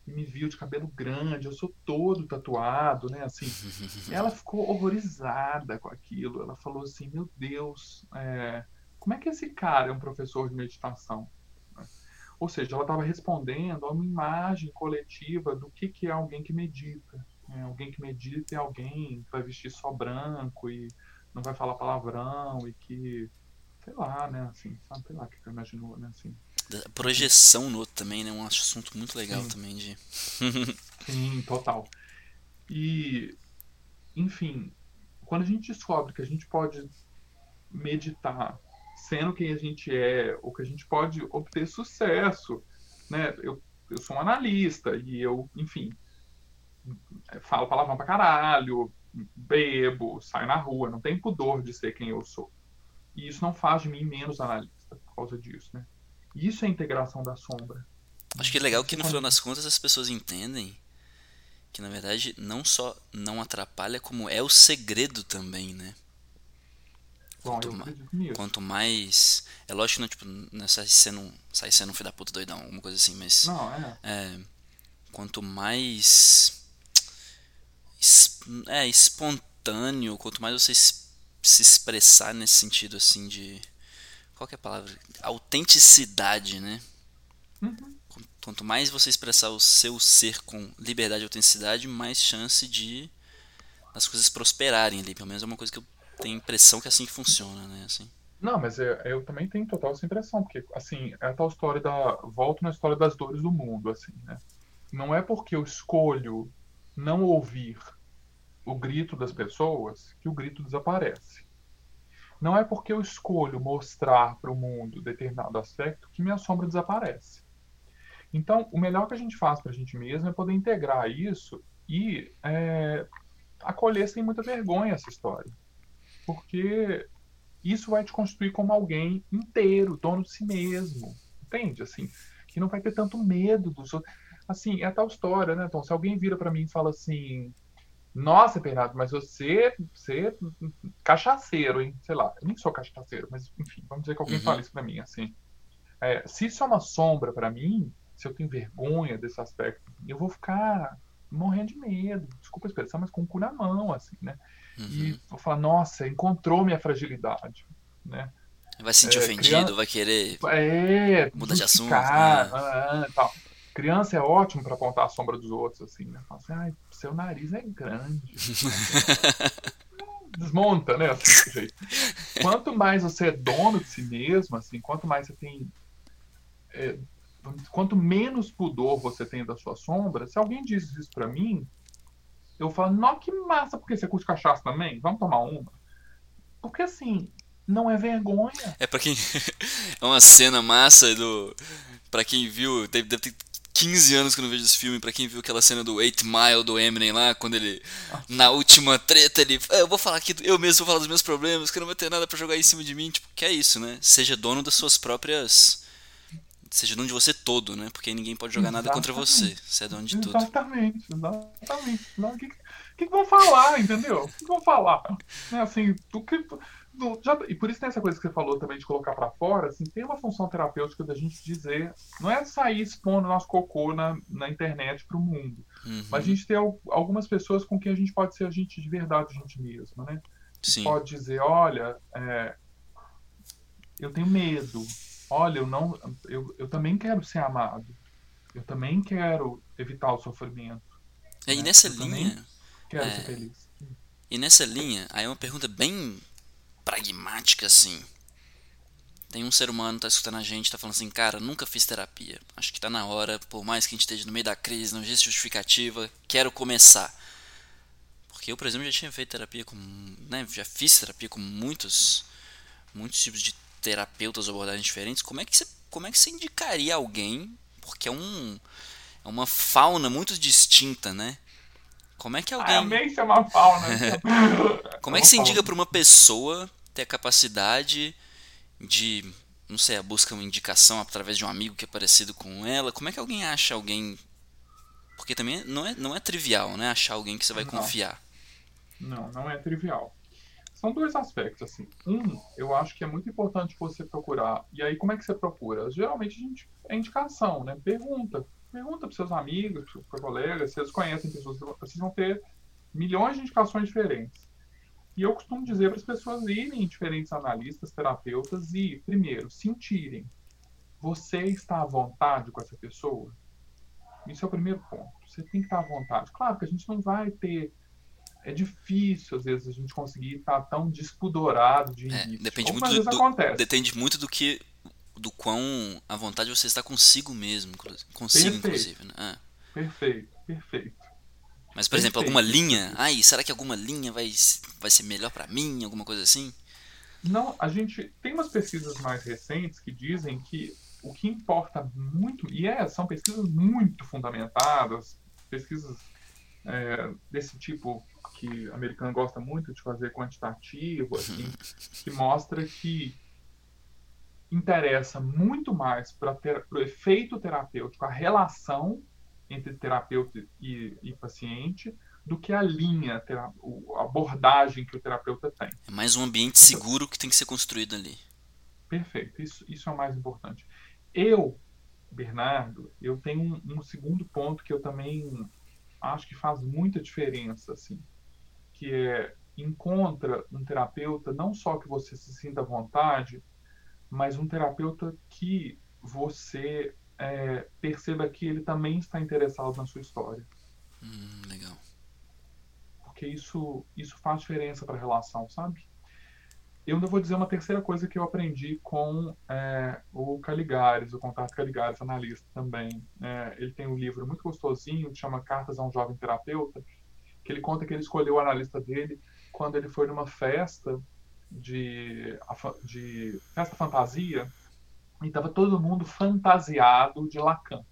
[SPEAKER 2] e me viu de cabelo grande, eu sou todo tatuado, né? Assim, ela ficou horrorizada com aquilo. Ela falou assim: Meu Deus, é, como é que esse cara é um professor de meditação? Ou seja, ela estava respondendo a uma imagem coletiva do que, que é alguém que medita. Né? Alguém que medita é alguém que vai vestir só branco e não vai falar palavrão e que, sei lá, né? Assim, sabe, lá o que eu imagino, né? Assim,
[SPEAKER 1] da projeção no outro também, né? Um assunto muito legal Sim. também de.
[SPEAKER 2] Sim, total. E, enfim, quando a gente descobre que a gente pode meditar sendo quem a gente é, ou que a gente pode obter sucesso, né? Eu, eu sou um analista e eu, enfim, falo palavrão pra caralho, bebo, saio na rua, não tenho pudor de ser quem eu sou. E isso não faz de mim menos analista por causa disso, né? Isso é integração da sombra.
[SPEAKER 1] Acho que é legal que no final das contas as pessoas entendem que na verdade não só não atrapalha, como é o segredo também, né?
[SPEAKER 2] Bom, quanto, ma
[SPEAKER 1] quanto mais. É lógico que não, tipo, não é sai sendo, sai sendo um filho da puta doidão, alguma coisa assim, mas.
[SPEAKER 2] Não, é.
[SPEAKER 1] é quanto mais. É, espontâneo, quanto mais você se expressar nesse sentido assim de qual é a palavra? Autenticidade, né?
[SPEAKER 2] Uhum.
[SPEAKER 1] Quanto mais você expressar o seu ser com liberdade e autenticidade, mais chance de as coisas prosperarem ali. Pelo menos é uma coisa que eu tenho impressão que é assim que funciona, né? Assim.
[SPEAKER 2] Não, mas eu, eu também tenho total essa impressão, porque, assim, é a tal história da... Volto na história das dores do mundo, assim, né? Não é porque eu escolho não ouvir o grito das pessoas que o grito desaparece. Não é porque eu escolho mostrar para o mundo determinado aspecto que minha sombra desaparece. Então, o melhor que a gente faz para a gente mesmo é poder integrar isso e é, acolher sem muita vergonha essa história. Porque isso vai te construir como alguém inteiro, dono de si mesmo. Entende? Assim, que não vai ter tanto medo dos outros. Assim, é a tal história, né? Então, se alguém vira para mim e fala assim: nossa, Bernardo, mas você, você cachaceiro, hein? Sei lá, eu nem sou cachaceiro, mas enfim, vamos dizer que alguém uhum. fala isso pra mim, assim. É, se isso é uma sombra para mim, se eu tenho vergonha desse aspecto, eu vou ficar morrendo de medo, desculpa a expressão, mas com o cu na mão, assim, né? Uhum. E vou falar, nossa, encontrou minha fragilidade, né?
[SPEAKER 1] Vai se sentir é, ofendido, criança, vai querer
[SPEAKER 2] é,
[SPEAKER 1] mudar de assunto.
[SPEAKER 2] Né? Ah, tal. Criança é ótimo para apontar a sombra dos outros, assim, né? Fala assim, ai, seu nariz é grande. Desmonta, né? Assim, jeito. Quanto mais você é dono de si mesmo, assim, quanto mais você tem. É, quanto menos pudor você tem da sua sombra, se alguém diz isso para mim, eu falo, não, que massa, porque você curte cachaça também? Vamos tomar uma. Porque assim, não é vergonha.
[SPEAKER 1] É para quem. é uma cena massa do. Pra quem viu, deve, deve ter 15 anos que eu não vejo esse filme. Pra quem viu aquela cena do 8 Mile do Eminem lá, quando ele. Na última treta, ele. Ah, eu vou falar aqui, eu mesmo vou falar dos meus problemas, que não vai ter nada para jogar em cima de mim. Tipo, que é isso, né? Seja dono das suas próprias. Seja dono de você todo, né? Porque ninguém pode jogar Exatamente. nada contra você. Você é dono de tudo.
[SPEAKER 2] Exatamente, exatamente. O que, que, que vão falar, entendeu? O que, que vão falar? É assim, tu que já, e por isso tem essa coisa que você falou também de colocar para fora, assim, tem uma função terapêutica da gente dizer, não é sair expondo nosso cocô na, na internet para o mundo, uhum. mas a gente ter algumas pessoas com quem a gente pode ser a gente de verdade, a gente mesma, né?
[SPEAKER 1] Sim.
[SPEAKER 2] Pode dizer, olha, é, eu tenho medo, olha, eu não, eu, eu também quero ser amado, eu também quero evitar o sofrimento.
[SPEAKER 1] É, né? E nessa eu linha,
[SPEAKER 2] quero é, ser feliz.
[SPEAKER 1] E nessa linha, aí é uma pergunta bem pragmática assim. Tem um ser humano que tá escutando a gente, tá falando assim, cara, nunca fiz terapia. Acho que tá na hora, por mais que a gente esteja no meio da crise, não existe justificativa, quero começar. Porque eu, por exemplo, já tinha feito terapia com, né, já fiz terapia com muitos muitos tipos de terapeutas ou abordagens diferentes. Como é que você, como é que você indicaria alguém? Porque é um é uma fauna muito distinta, né? Como é que alguém. Ah,
[SPEAKER 2] amei chamar fauna.
[SPEAKER 1] Como é que você indica para uma pessoa ter a capacidade de, não sei, busca uma indicação através de um amigo que é parecido com ela? Como é que alguém acha alguém. Porque também não é, não é trivial, né? Achar alguém que você vai
[SPEAKER 2] não.
[SPEAKER 1] confiar.
[SPEAKER 2] Não, não é trivial. São dois aspectos, assim. Um, eu acho que é muito importante você procurar. E aí, como é que você procura? Geralmente a gente, é indicação, né? Pergunta pergunta para seus amigos, para colegas, se eles conhecem pessoas, vocês vão ter milhões de indicações diferentes. E eu costumo dizer para as pessoas irem em diferentes analistas, terapeutas e, primeiro, sentirem. Você está à vontade com essa pessoa? Isso é o primeiro ponto. Você tem que estar à vontade. Claro que a gente não vai ter. É difícil, às vezes, a gente conseguir estar tão despudorado de
[SPEAKER 1] é, depende muito do, do, Depende muito do que do quão à vontade você está consigo mesmo, consigo perfeito. inclusive, né? Ah.
[SPEAKER 2] Perfeito, perfeito.
[SPEAKER 1] Mas, por exemplo, alguma linha, ai, será que alguma linha vai, vai ser melhor para mim, alguma coisa assim?
[SPEAKER 2] Não, a gente tem umas pesquisas mais recentes que dizem que o que importa muito, e é, são pesquisas muito fundamentadas, pesquisas é, desse tipo que o americano gosta muito de fazer quantitativo, assim, que mostra que interessa muito mais para o efeito terapêutico, a relação entre terapeuta e, e, paciente, do que a linha, a abordagem que o terapeuta tem.
[SPEAKER 1] É mais um ambiente seguro que tem que ser construído ali.
[SPEAKER 2] Perfeito, isso, isso é o mais importante. Eu, Bernardo, eu tenho um, um segundo ponto que eu também acho que faz muita diferença, assim, que é encontra um terapeuta não só que você se sinta à vontade, mas um terapeuta que você é, perceba que ele também está interessado na sua história.
[SPEAKER 1] Hum, legal.
[SPEAKER 2] Porque isso, isso faz diferença para a relação, sabe? Eu ainda vou dizer uma terceira coisa que eu aprendi com é, o Caligares, o Contato Caligares, analista também. É, ele tem um livro muito gostosinho que chama Cartas a um Jovem Terapeuta, que ele conta que ele escolheu o analista dele quando ele foi numa festa de, de festa fantasia e estava todo mundo fantasiado de Lacan.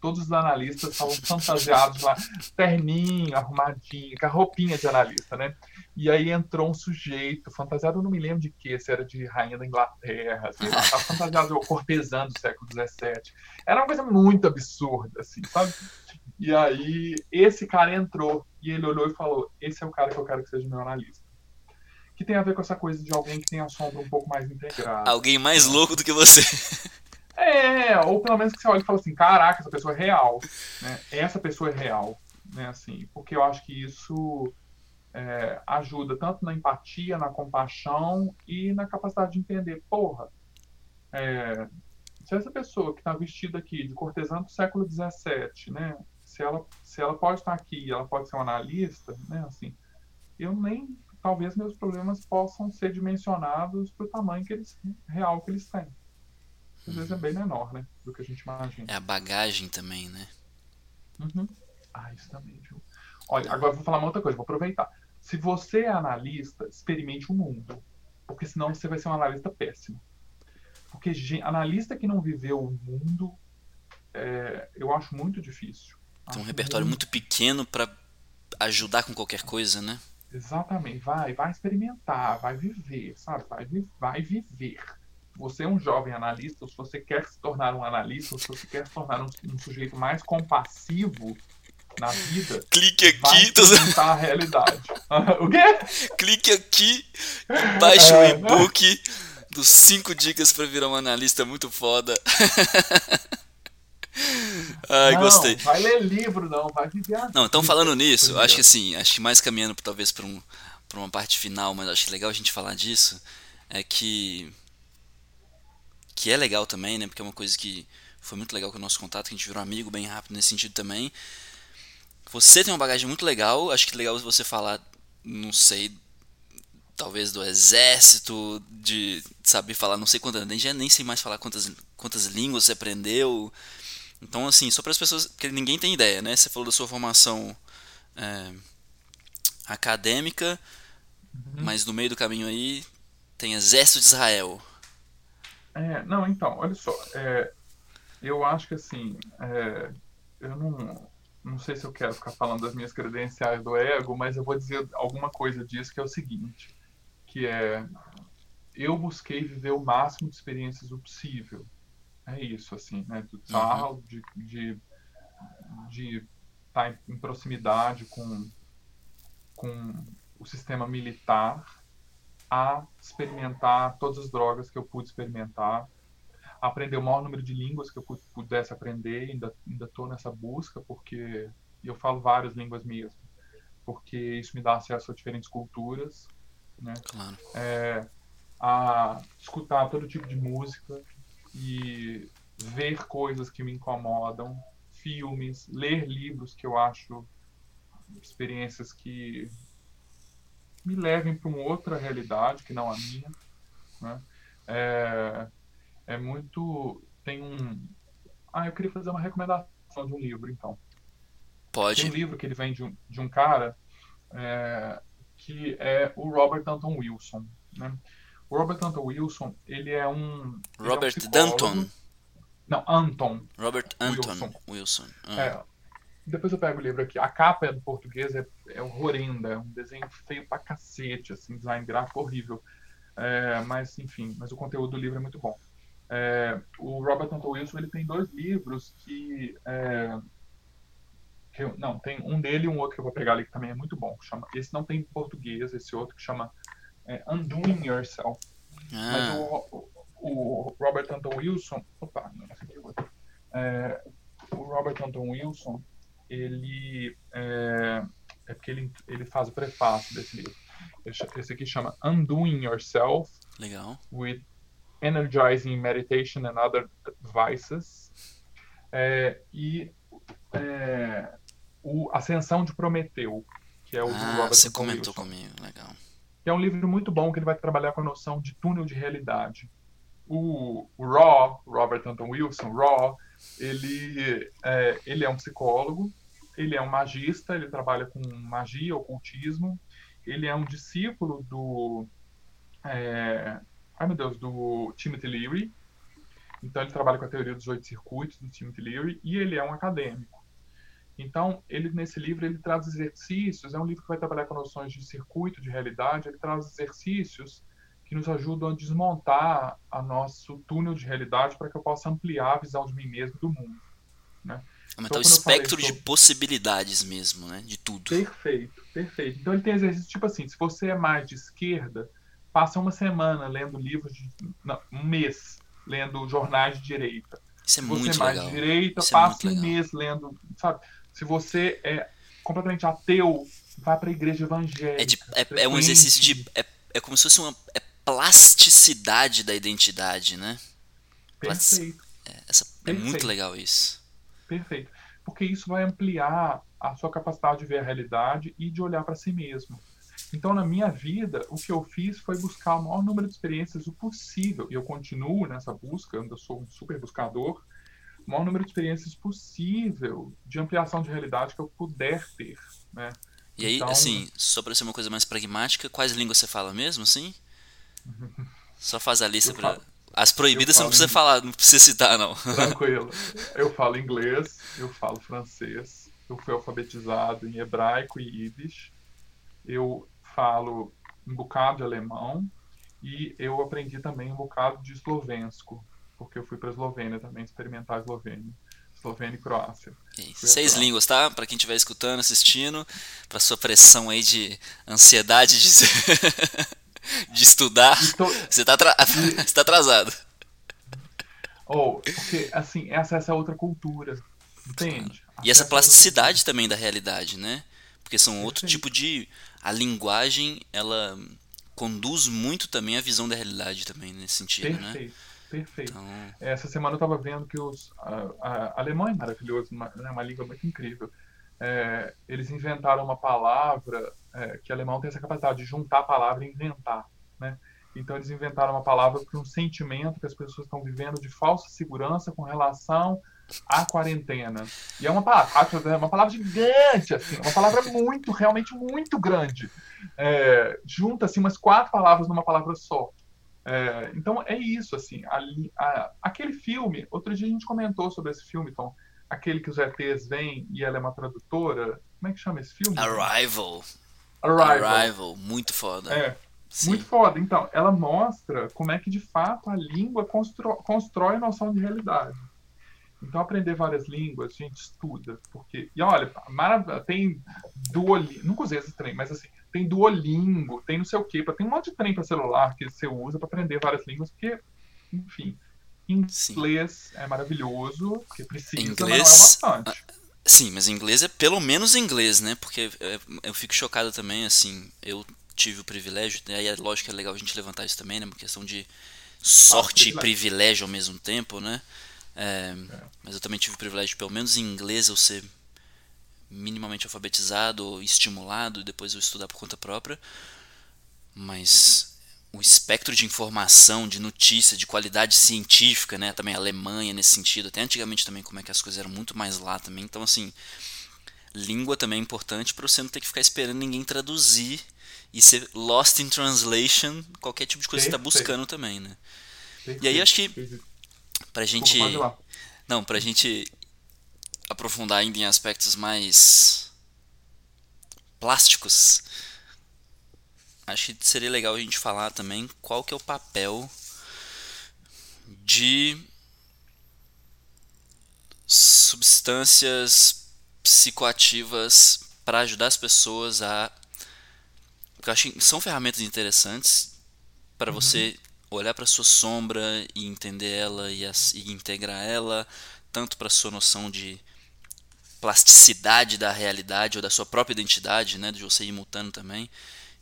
[SPEAKER 2] Todos os analistas estavam fantasiados lá, terninho, arrumadinho, com a roupinha de analista, né? E aí entrou um sujeito fantasiado, eu não me lembro de que, se era de rainha da Inglaterra, estava fantasiado cortesã do século XVII. Era uma coisa muito absurda, assim, sabe? E aí esse cara entrou e ele olhou e falou: Esse é o cara que eu quero que seja meu analista que tem a ver com essa coisa de alguém que tem a sombra um pouco mais integrada.
[SPEAKER 1] Alguém mais louco do que você.
[SPEAKER 2] É, ou pelo menos que você olha e fala assim, caraca, essa pessoa é real, né? Essa pessoa é real, né? Assim, porque eu acho que isso é, ajuda tanto na empatia, na compaixão e na capacidade de entender, porra, é, se essa pessoa que está vestida aqui de cortesã do século XVII, né, se ela, se ela pode estar aqui, ela pode ser uma analista, né, assim, eu nem, talvez meus problemas possam ser dimensionados para o tamanho que eles, real que eles têm. Às vezes é bem menor, né, do que a gente imagina.
[SPEAKER 1] É a bagagem também, né?
[SPEAKER 2] Uhum. Ah, isso também, viu? Olha, agora vou falar uma outra coisa, vou aproveitar. Se você é analista, experimente o mundo, porque senão você vai ser um analista péssimo. Porque analista que não viveu o mundo, é, eu acho muito difícil.
[SPEAKER 1] Tem um repertório muito, muito pequeno para ajudar com qualquer coisa, né?
[SPEAKER 2] Exatamente. Vai, vai experimentar, vai viver, sabe? Vai, vai viver. Você é um jovem analista, se você quer se tornar um analista, se você quer se tornar um, um sujeito mais compassivo na vida,
[SPEAKER 1] clique aqui,
[SPEAKER 2] vai experimentar a realidade. o quê?
[SPEAKER 1] Clique aqui, baixe é, o e-book dos 5 dicas para virar um analista muito foda. Ai,
[SPEAKER 2] não,
[SPEAKER 1] gostei.
[SPEAKER 2] Vai ler livro, não, vai viver
[SPEAKER 1] Não, então falando nisso, acho que assim, acho que mais caminhando talvez para um, pra uma parte final, mas acho legal a gente falar disso, é que. Que é legal também, né? Porque é uma coisa que foi muito legal com o nosso contato, que a gente virou amigo bem rápido nesse sentido também. Você tem uma bagagem muito legal, acho que é legal você falar, não sei, talvez do exército, de saber falar não sei quantas, nem, já nem sei mais falar quantas, quantas línguas você aprendeu. Então, assim, só para as pessoas, porque ninguém tem ideia, né? Você falou da sua formação é, acadêmica, uhum. mas no meio do caminho aí tem Exército de Israel.
[SPEAKER 2] É, não, então, olha só, é, eu acho que assim, é, eu não, não sei se eu quero ficar falando das minhas credenciais do ego, mas eu vou dizer alguma coisa disso que é o seguinte que é eu busquei viver o máximo de experiências possível. É isso, assim, né? Do tal, uhum. de, de, de estar em, em proximidade com, com o sistema militar a experimentar todas as drogas que eu pude experimentar, aprender o maior número de línguas que eu pudesse aprender, ainda ainda estou nessa busca porque eu falo várias línguas mesmo, porque isso me dá acesso a diferentes culturas né?
[SPEAKER 1] Claro.
[SPEAKER 2] É, a escutar todo tipo de música e ver coisas que me incomodam, filmes, ler livros que eu acho experiências que me levem para uma outra realidade que não a minha, né? É, é muito tem um ah eu queria fazer uma recomendação de um livro então
[SPEAKER 1] pode
[SPEAKER 2] tem um livro que ele vem de um, de um cara é, que é o Robert Anton Wilson. Né? O Robert Anton Wilson, ele é um.
[SPEAKER 1] Robert
[SPEAKER 2] é um
[SPEAKER 1] Danton?
[SPEAKER 2] Não, Anton.
[SPEAKER 1] Robert Anton Wilson. Wilson.
[SPEAKER 2] Ah. É, depois eu pego o livro aqui. A capa é do português, é, é horrenda, é um desenho feio pra cacete, assim, design gráfico horrível. É, mas, enfim, mas o conteúdo do livro é muito bom. É, o Robert Anton Wilson ele tem dois livros que é, eu, não, tem um dele e um outro que eu vou pegar ali que também é muito bom. chama, esse não tem em português, esse outro que chama é, Undoing Yourself. Ah. Mas o, o, Robert Anton Wilson. Opa, não, esse aqui é. É, o Robert Anton Wilson, ele. É, é porque ele, ele faz o prefácio desse livro. Esse aqui chama Undoing Yourself.
[SPEAKER 1] Legal.
[SPEAKER 2] With Energizing Meditation and Other Vices. É, e é, o Ascensão de Prometeu, que é o
[SPEAKER 1] ah, Robert você comentou Wilson, comigo, legal.
[SPEAKER 2] Que é um livro muito bom que ele vai trabalhar com a noção de túnel de realidade. O, o Raw, Robert Anton Wilson, Raw, ele é, ele é um psicólogo, ele é um magista, ele trabalha com magia, ocultismo, ele é um discípulo do é, ai meu Deus, do Timothy Leary. Então ele trabalha com a teoria dos oito circuitos do Timothy Leary e ele é um acadêmico. Então, ele nesse livro ele traz exercícios, é um livro que vai trabalhar com noções de circuito, de realidade, ele traz exercícios que nos ajudam a desmontar a nosso túnel de realidade para que eu possa ampliar a visão de mim mesmo do mundo, né?
[SPEAKER 1] Aumentar então, o espectro sobre... de possibilidades mesmo, né? De tudo.
[SPEAKER 2] Perfeito, perfeito. Então ele tem exercícios tipo assim, se você é mais de esquerda, passa uma semana lendo livros de não, um mês lendo jornais de direita.
[SPEAKER 1] Isso é
[SPEAKER 2] você
[SPEAKER 1] muito
[SPEAKER 2] é mais
[SPEAKER 1] legal.
[SPEAKER 2] de direita,
[SPEAKER 1] Isso é
[SPEAKER 2] passe
[SPEAKER 1] muito
[SPEAKER 2] um
[SPEAKER 1] legal.
[SPEAKER 2] mês lendo, sabe? Se você é completamente ateu, vá para a igreja evangélica.
[SPEAKER 1] É, de- é- é um exercício de. É, é como se fosse uma é plasticidade da identidade, né?
[SPEAKER 2] Perfeito,
[SPEAKER 1] É, essa, é muito
[SPEAKER 2] Perfeito.
[SPEAKER 1] legal isso.
[SPEAKER 2] perfeito. Porque isso vai ampliar a sua capacidade de ver a realidade e de olhar para si mesmo. Então, na minha vida, o que eu fiz foi buscar o maior número de experiências o possível. E eu continuo nessa busca, eu sou um super buscador. O maior número de experiências possível de ampliação de realidade que eu puder ter, né?
[SPEAKER 1] E aí,
[SPEAKER 2] Então-
[SPEAKER 1] assim, só pra ser uma coisa mais pragmática, quais línguas você fala mesmo, assim? Só faz a lista
[SPEAKER 2] falo-
[SPEAKER 1] As proibidas você não precisa falar, não precisa citar, não.
[SPEAKER 2] Tranquilo. Eu falo inglês, eu falo francês, eu fui alfabetizado em hebraico e yiddish, eu falo um bocado de alemão e eu aprendi também um bocado de eslovensco, porque eu fui para a Eslovênia também experimentar a Eslovênia. Eslovênia e Croácia. Fui
[SPEAKER 1] Seis
[SPEAKER 2] atuar.
[SPEAKER 1] línguas, tá? Pra quem estiver escutando, assistindo, pra sua pressão aí de ansiedade de, de estudar,
[SPEAKER 2] E tô-
[SPEAKER 1] você tá, atra- você tá atrasado.
[SPEAKER 2] Oh, porque, assim, essa, essa é outra cultura, entende?
[SPEAKER 1] E essa
[SPEAKER 2] outra
[SPEAKER 1] plasticidade também da realidade, né? Porque são outro
[SPEAKER 2] Perfeito.
[SPEAKER 1] tipo de. A linguagem, ela conduz muito também a visão da realidade também nesse sentido, né?
[SPEAKER 2] Perfeito.
[SPEAKER 1] Então,
[SPEAKER 2] Essa semana eu estava vendo que os a, a, alemão é maravilhoso, uma, é uma língua muito incrível. É, eles inventaram uma palavra é, que alemão tem essa capacidade de juntar a palavra e inventar, né? Então eles inventaram uma palavra para um sentimento que as pessoas estão vivendo de falsa segurança com relação à quarentena. E é uma palavra, é uma palavra gigante, assim, uma palavra muito, realmente muito grande. É, junta assim umas quatro palavras numa palavra só. É, então é isso, assim. ali- a- aquele filme, outro dia a gente comentou sobre esse filme, Tom. Aquele que os ETs vêm e ela é uma tradutora. Como é que chama esse filme?
[SPEAKER 1] Arrival.
[SPEAKER 2] Arrival.
[SPEAKER 1] Arrival, muito foda.
[SPEAKER 2] É,
[SPEAKER 1] Sim.
[SPEAKER 2] muito foda. Então, ela mostra como é que de fato a língua constro- constrói a noção de realidade. Então, aprender várias línguas, a gente estuda. Porque, e olha, marav- tem Duolingo, nunca usei esse trem, mas assim, tem Duolingo, tem não sei o quê, tem um monte de trem para celular que você usa para aprender várias línguas, porque, enfim,
[SPEAKER 1] Sim.
[SPEAKER 2] inglês é maravilhoso, porque precisa,
[SPEAKER 1] Inglês-
[SPEAKER 2] mas não é bastante.
[SPEAKER 1] Sim, mas inglês é pelo menos inglês, né? Porque é, eu fico chocado também, assim, eu tive o privilégio, e aí é lógico que é legal a gente levantar isso também, né? Uma questão de sorte e
[SPEAKER 2] privilégio.
[SPEAKER 1] privilégio ao mesmo tempo, né? É, Mas eu também tive o privilégio pelo menos em inglês, eu ser minimamente alfabetizado, ou estimulado, e depois eu estudar por conta própria. Mas o espectro de informação, de notícia, de qualidade científica, né? Também a Alemanha nesse sentido, até antigamente também como é que as coisas eram muito mais lá também. Então assim, língua também é importante para você não ter que ficar esperando ninguém traduzir e ser lost in translation, qualquer tipo de coisa que você está buscando também, né? E aí acho que pra gente não, pra gente aprofundar ainda em aspectos mais plásticos, acho que seria legal a gente falar também qual que é o papel de substâncias psicoativas para ajudar as pessoas a porque eu acho que são ferramentas interessantes para você olhar para sua sombra e entender ela e, as- e integrar ela tanto para sua noção de plasticidade da realidade ou da sua própria identidade, né, de você ir mutando também.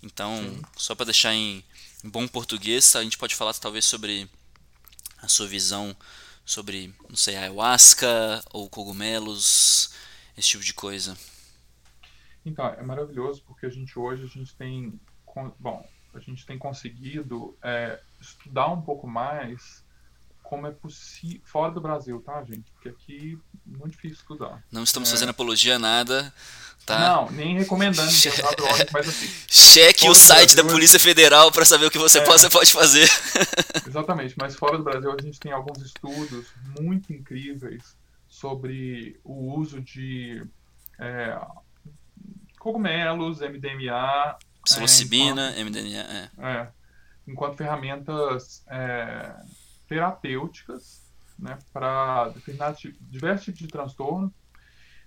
[SPEAKER 1] Então, só para deixar em, em bom português, a gente pode falar talvez sobre a sua visão sobre, não sei, ayahuasca ou cogumelos, esse tipo de coisa.
[SPEAKER 2] Então, é maravilhoso porque a gente hoje a gente tem, bom, a gente tem conseguido é, estudar um pouco mais como é possível fora do Brasil, tá, gente? Porque aqui é muito difícil estudar.
[SPEAKER 1] Não estamos
[SPEAKER 2] É.
[SPEAKER 1] fazendo apologia a nada, tá?
[SPEAKER 2] Não, nem recomendando usar drogas, mas assim,
[SPEAKER 1] Cheque o site da
[SPEAKER 2] Brasil,
[SPEAKER 1] Polícia Federal para saber o que você
[SPEAKER 2] É.
[SPEAKER 1] pode, pode fazer.
[SPEAKER 2] exatamente, mas fora do Brasil a gente tem alguns estudos muito incríveis sobre o uso de é, cogumelos, MDMA,
[SPEAKER 1] Psilocibina, MDMA, é.
[SPEAKER 2] É, enquanto ferramentas é, terapêuticas né, para diversos tipos de transtorno.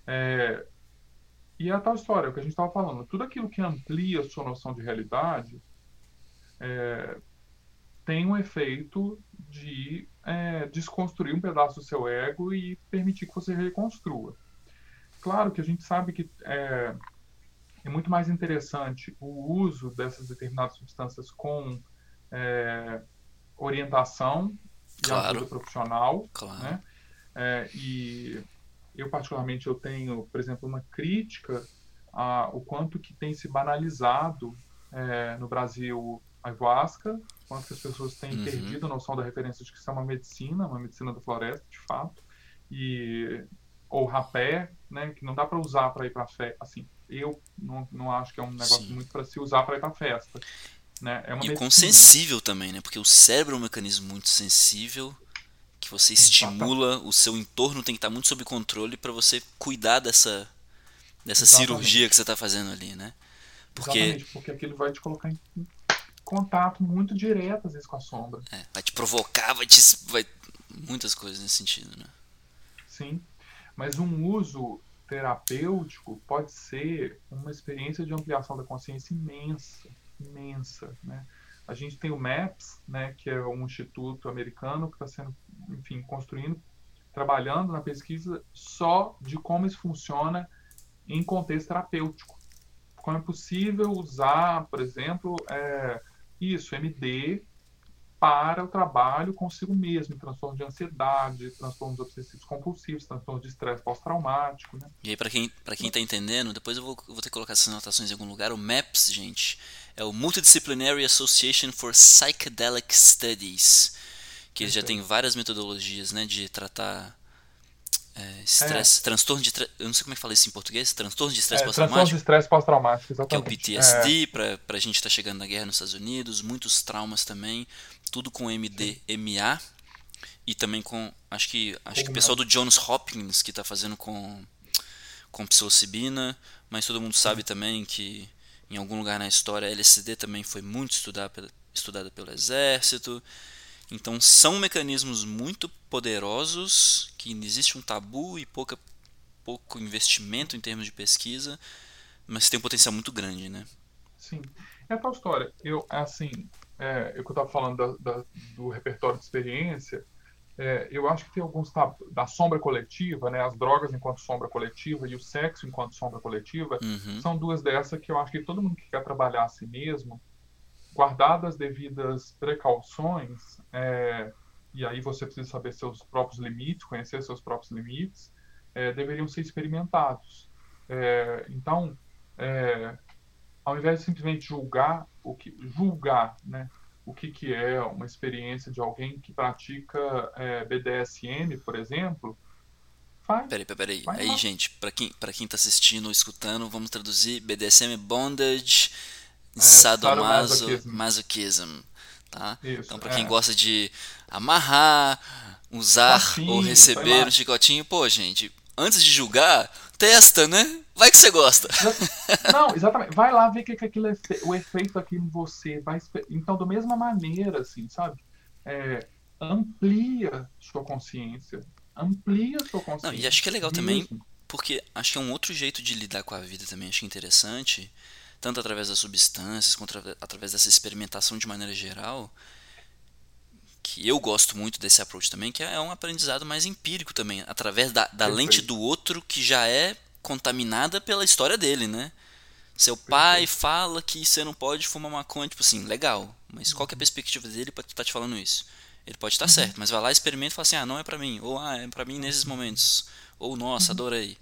[SPEAKER 2] É, e é a tal história, o que a gente estava falando, tudo aquilo que amplia a sua noção de realidade é, tem um efeito de é, desconstruir um pedaço do seu ego e permitir que você reconstrua. Claro que a gente sabe que é, é muito mais interessante o uso dessas determinadas substâncias com é, orientação claro. ajuda profissional, claro. né? É, e eu particularmente eu tenho, por exemplo, uma crítica a o quanto que tem se banalizado é, no Brasil a ayahuasca, quanto que as pessoas têm uhum. perdido a noção da referência de que isso é uma medicina, uma medicina da floresta, de fato, e ou rapé, né, que não dá para usar para ir para festa, assim, eu não, não acho que é um negócio Sim. muito para se usar para ir para festa, né? É
[SPEAKER 1] e com sensível também, né? Porque o cérebro é um mecanismo muito sensível que você estimula, o seu entorno tem que estar muito sob controle para você cuidar dessa dessa Exatamente. cirurgia que você está fazendo ali, né?
[SPEAKER 2] Porque Exatamente, porque aquilo vai te colocar em contato muito direto às vezes com a sombra.
[SPEAKER 1] É, vai te provocar, vai te vai muitas coisas nesse sentido, né?
[SPEAKER 2] Sim. Mas um uso terapêutico pode ser uma experiência de ampliação da consciência imensa, imensa, né? A gente tem o MAPS, né, que é um instituto americano que está sendo, enfim, construindo, trabalhando na pesquisa só de como isso funciona em contexto terapêutico. Como é possível usar, por exemplo, é, isso, MD, para o trabalho consigo mesmo, em transtorno de ansiedade, transtornos obsessivos compulsivos, transtorno de estresse pós-traumático. Né?
[SPEAKER 1] E aí, para quem está entendendo, depois eu vou, vou ter que colocar essas anotações em algum lugar. O MAPS, gente, é o Multidisciplinary Association for Psychedelic Studies, que ele já tem várias metodologias né, de tratar é, estresse, é. transtorno de. Eu não sei como é que fala isso em português. Transtorno de estresse é, pós-traumático. Transtorno de
[SPEAKER 2] estresse pós-traumático, exatamente.
[SPEAKER 1] Que é o PTSD, é. para pra gente estar tá chegando na guerra nos Estados Unidos, muitos traumas também, tudo com MDMA e também com. Acho que acho que o pessoal do Johns Hopkins que está fazendo com, com psilocibina, mas todo mundo sabe também que em algum lugar na história a LSD também foi muito estudada, pelo exército. Então são mecanismos muito poderosos que existe um tabu e pouca, pouco investimento em termos de pesquisa, mas tem um potencial muito grande, né?
[SPEAKER 2] Sim. É a tal história. Eu, assim, é, eu que estava falando da, da, do repertório de experiência, é, eu acho que tem alguns da sombra coletiva, né? As drogas enquanto sombra coletiva e o sexo enquanto sombra coletiva uhum. são duas dessas que eu acho que todo mundo que quer trabalhar a si mesmo guardadas as devidas precauções, é, e aí você precisa saber seus próprios limites, conhecer seus próprios limites, é, deveriam ser experimentados. É, então, é, ao invés de simplesmente julgar o que julgar, né, o que, que é uma experiência de alguém que pratica é, BDSM, por exemplo, faz.
[SPEAKER 1] Peraí, peraí. Aí, gente, para quem, para quem tá assistindo ou escutando, vamos traduzir BDSM Bondage é, sadomasoquism. Tá? Isso, então, para quem é. gosta de amarrar, usar ou receber um chicotinho, pô, gente, antes de julgar, testa, né? Vai que você gosta.
[SPEAKER 2] Não, exatamente. Vai lá ver que, que aquilo é o efeito aqui em você. Vai, então, da mesma maneira, assim, sabe? É, amplia sua consciência. Amplia sua consciência. Não,
[SPEAKER 1] e acho que é legal também, porque acho que é um outro jeito de lidar com a vida também. Acho interessante tanto através das substâncias quanto através dessa experimentação de maneira geral, que eu gosto muito desse approach também, que é um aprendizado mais empírico também, através da, da lente do outro que já é contaminada pela história dele, né? Seu pai fala que você não pode fumar maconha, tipo assim, legal, mas qual é a uhum. perspectiva dele para estar tá te falando isso? Ele pode estar tá uhum. certo, mas vai lá, experimenta e fala assim, ah, não é para mim, ou ah, é para mim nesses momentos, ou nossa, uhum. adorei.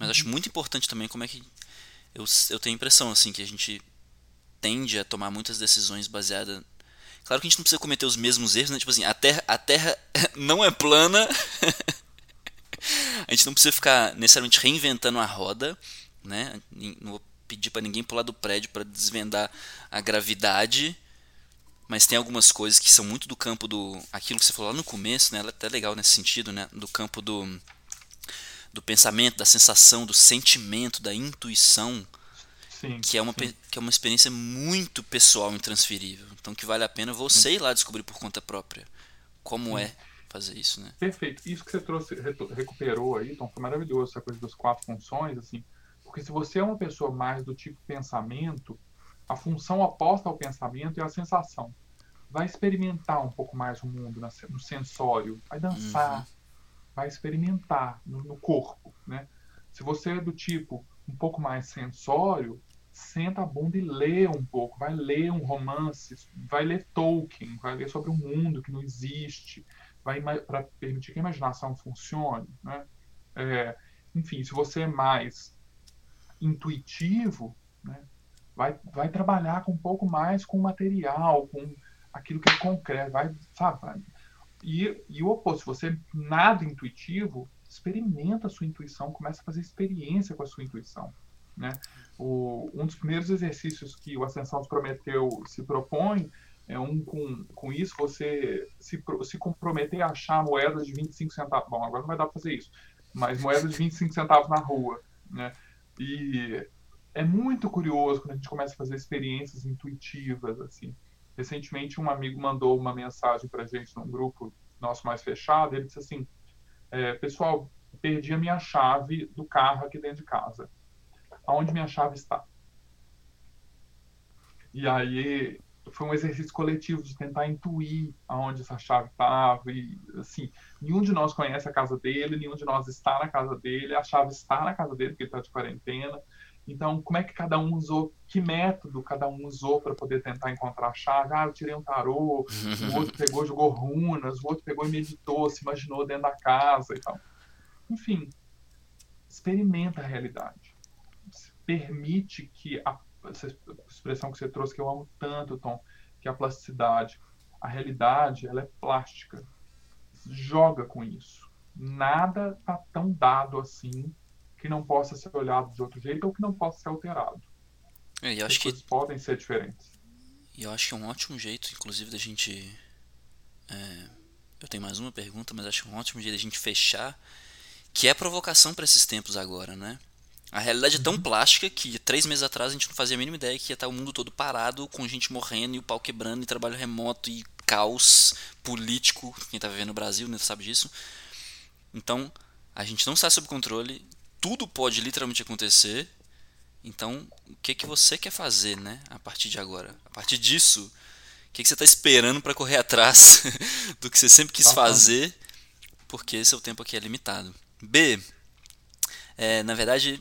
[SPEAKER 1] Mas acho muito importante também como é que eu, eu tenho a impressão assim que a gente tende a tomar muitas decisões baseadas Claro que a gente não precisa cometer os mesmos erros, né? Tipo assim, a Terra, a terra não é plana. a gente não precisa ficar necessariamente reinventando a roda, né? Não vou pedir para ninguém pular do prédio para desvendar a gravidade, mas tem algumas coisas que são muito do campo do aquilo que você falou lá no começo, né? Ela é até legal nesse sentido, né? Do campo do do pensamento, da sensação, do sentimento, da intuição, sim, que, é uma, sim. que é uma experiência muito pessoal e intransferível. Então que vale a pena você sim. ir lá descobrir por conta própria como é fazer isso, né?
[SPEAKER 2] Perfeito. Isso que você trouxe, recuperou aí, então foi maravilhoso essa coisa das quatro funções, assim, porque se você é uma pessoa mais do tipo pensamento, a função oposta ao pensamento é a sensação. vai experimentar um pouco mais o mundo no sensório, vai dançar, uhum. vai experimentar no, no, corpo, né? Se você é do tipo um pouco mais sensório, senta a bunda e lê um pouco, vai ler um romance, vai ler Tolkien, vai ler sobre um mundo que não existe, para permitir que a imaginação funcione, né? É, enfim, se você é mais intuitivo, né, vai, vai trabalhar com um pouco mais com o material, com aquilo que é concreto, vai, sabe? E, e o oposto, se você é nada intuitivo, experimenta a sua intuição, começa a fazer experiência com a sua intuição. Né? O, um dos primeiros exercícios que o Ascensão de Prometeu se propõe é um com, com isso, você se, se comprometer a achar moedas de 25 centavos. Bom, agora não vai dar para fazer isso, mas moedas de 25 centavos na rua. Né? E é muito curioso quando a gente começa a fazer experiências intuitivas. assim. Recentemente, um amigo mandou uma mensagem para gente num grupo nosso mais fechado. Ele disse assim: é, Pessoal, perdi a minha chave do carro aqui dentro de casa. Aonde minha chave está? E aí foi um exercício coletivo de tentar intuir aonde essa chave estava e assim nenhum de nós conhece a casa dele nenhum de nós está na casa dele a chave está na casa dele porque ele está de quarentena. Então como é que cada um usou que método cada um usou para poder tentar encontrar a chave? Ah eu tirei um tarô o outro pegou jogou runas o outro pegou e meditou se imaginou dentro da casa e tal. Enfim experimenta a realidade. Permite que a essa expressão que você trouxe que eu amo tanto, Tom, que é a plasticidade. A realidade, ela é plástica. Joga com isso. Nada está tão dado assim que não possa ser olhado de outro jeito ou que não possa ser alterado.
[SPEAKER 1] É, eu acho que
[SPEAKER 2] podem ser diferentes.
[SPEAKER 1] E eu acho que é um ótimo jeito, inclusive, da gente. É... Eu tenho mais uma pergunta, mas acho que é um ótimo jeito da gente fechar, que é a provocação para esses tempos agora, né? A realidade é tão uhum. plástica que três meses atrás a gente não fazia a mínima ideia que ia estar o mundo todo parado, com gente morrendo e o pau quebrando, e trabalho remoto e caos político. Quem está vivendo no Brasil né, sabe disso. Então, a gente não está sob controle, tudo pode literalmente acontecer. Então, o que, que você quer fazer né, a partir de agora? A partir disso, o que, que você está esperando para correr atrás do que você sempre quis fazer? Porque é o tempo aqui é limitado. B. É, na verdade,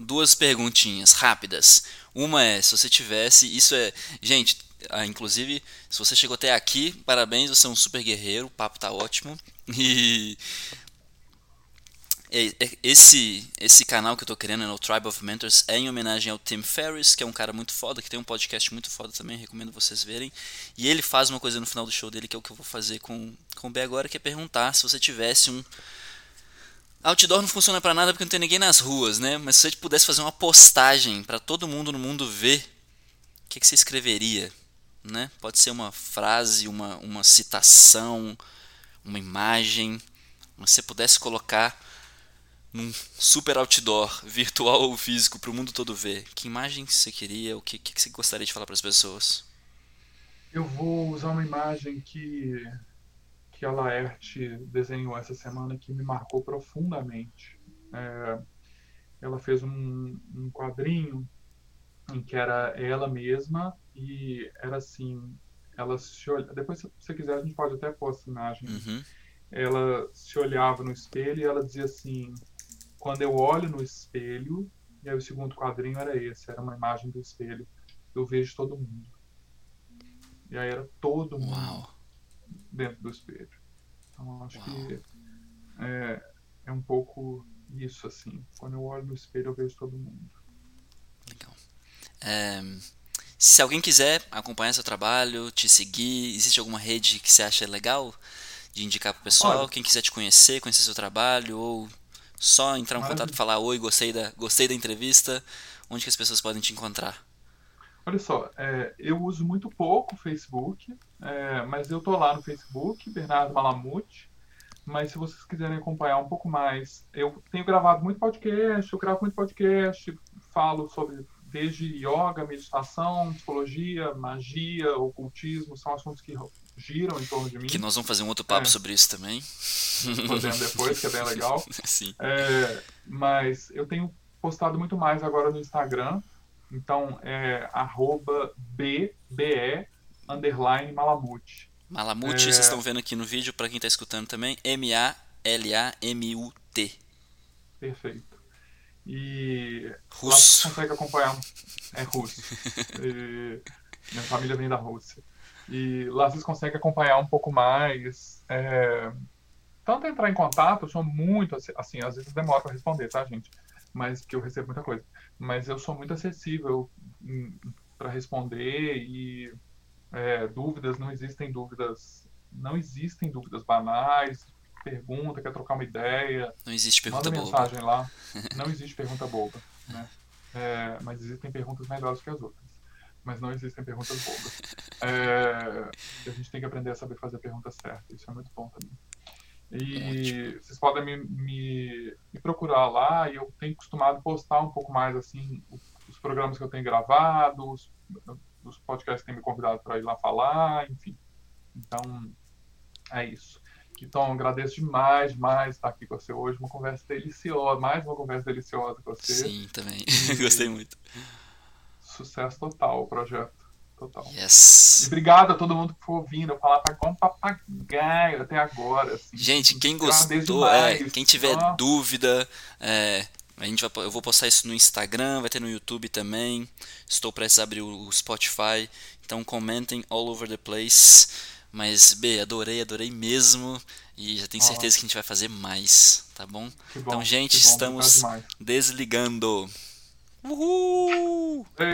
[SPEAKER 1] duas perguntinhas rápidas. Uma é, se você tivesse, isso é, gente, ah, inclusive, se você chegou até aqui, parabéns, você é um super guerreiro, o papo tá ótimo. E esse esse canal que eu tô querendo, é o Tribe of Mentors, é em homenagem ao Tim Ferriss, que é um cara muito foda, que tem um podcast muito foda também, recomendo vocês verem. E ele faz uma coisa no final do show dele, que é o que eu vou fazer com, com o B agora, que é perguntar se você tivesse um Outdoor não funciona para nada porque não tem ninguém nas ruas, né? Mas se você pudesse fazer uma postagem para todo mundo no mundo ver, o que, que, você escreveria? Né? Pode ser uma frase, uma, uma citação, uma imagem. Se você pudesse colocar num super outdoor, virtual ou físico, para o mundo todo ver, que imagem você queria? O que, que você gostaria de falar para as pessoas?
[SPEAKER 2] Eu vou usar uma imagem que que a Laerte desenhou essa semana que me marcou profundamente. É, ela fez um, um, quadrinho em que era ela mesma e era assim, ela se olha... depois se você quiser a gente pode até pôr essa imagem. Uhum. Ela se olhava no espelho e ela dizia assim: quando eu olho no espelho, e aí o segundo quadrinho era esse, era uma imagem do espelho, eu vejo todo mundo. E aí era todo mundo. Uau dentro do espelho. Então, acho que é, é um pouco isso, assim. Quando eu olho no espelho, eu vejo todo mundo.
[SPEAKER 1] Legal. É, se alguém quiser acompanhar seu trabalho, te seguir, existe alguma rede que você acha legal de indicar para o pessoal? Olha, Quem quiser te conhecer, conhecer seu trabalho, ou só entrar em contato e falar oi, gostei da, gostei da entrevista, onde que as pessoas podem te encontrar?
[SPEAKER 2] Olha só, é, eu uso muito pouco o Facebook, é, mas eu tô lá no Facebook, Bernardo Malamute. Mas se vocês quiserem acompanhar um pouco mais, eu tenho gravado muito podcast, eu gravo muito podcast, falo sobre desde yoga, meditação, psicologia, magia, ocultismo, são assuntos que giram em torno de mim.
[SPEAKER 1] Que nós vamos fazer um outro papo é. sobre isso também.
[SPEAKER 2] Fazendo depois, que é bem legal.
[SPEAKER 1] Sim.
[SPEAKER 2] É, mas eu tenho postado muito mais agora no Instagram, Então, é arroba BBE underline Malamute.
[SPEAKER 1] Malamute, é... vocês estão vendo aqui no vídeo, para quem está escutando também, M-A-L-A-M-U-T.
[SPEAKER 2] Perfeito. E
[SPEAKER 1] russo.
[SPEAKER 2] lá você consegue acompanhar. É russo. e... Minha família vem da Rússia. E lá vocês conseguem acompanhar um pouco mais. É... Tanto entrar em contato, eu sou muito. Assim, às vezes demora para responder, tá, gente? Mas que eu recebo muita coisa. Mas eu sou muito acessível hum, para responder e é, dúvidas, não existem dúvidas. Não existem dúvidas banais, pergunta, quer trocar uma ideia.
[SPEAKER 1] Não existe pergunta
[SPEAKER 2] manda boba. mensagem lá. Não existe pergunta boba. Né? É, mas existem perguntas melhores que as outras. Mas não existem perguntas bobas. É, a gente tem que aprender a saber fazer perguntas certas. Isso é muito bom também. E Ótimo. vocês podem me, me, me, procurar lá e eu tenho costumado postar um pouco mais assim os programas que eu tenho gravado, os, os podcasts que têm me convidado para ir lá falar, enfim. Então, é isso. Então, agradeço demais, demais estar aqui com você hoje. Uma conversa deliciosa, mais uma conversa deliciosa com você.
[SPEAKER 1] Sim, também. Gostei muito.
[SPEAKER 2] Sucesso total o projeto. Total.
[SPEAKER 1] Yes.
[SPEAKER 2] E obrigado a todo mundo que foi ouvindo. Eu falava como papagaio até agora. Assim.
[SPEAKER 1] Gente, quem gostou, é, quem tiver ah. dúvida, é, a gente vai, eu vou postar isso no Instagram, vai ter no YouTube também. Estou prestes a abrir o Spotify. Então comentem all over the place. Mas, B, adorei, adorei mesmo. E já tenho certeza que a gente vai fazer mais, tá bom?
[SPEAKER 2] bom
[SPEAKER 1] então, gente, estamos desligando. Uhul!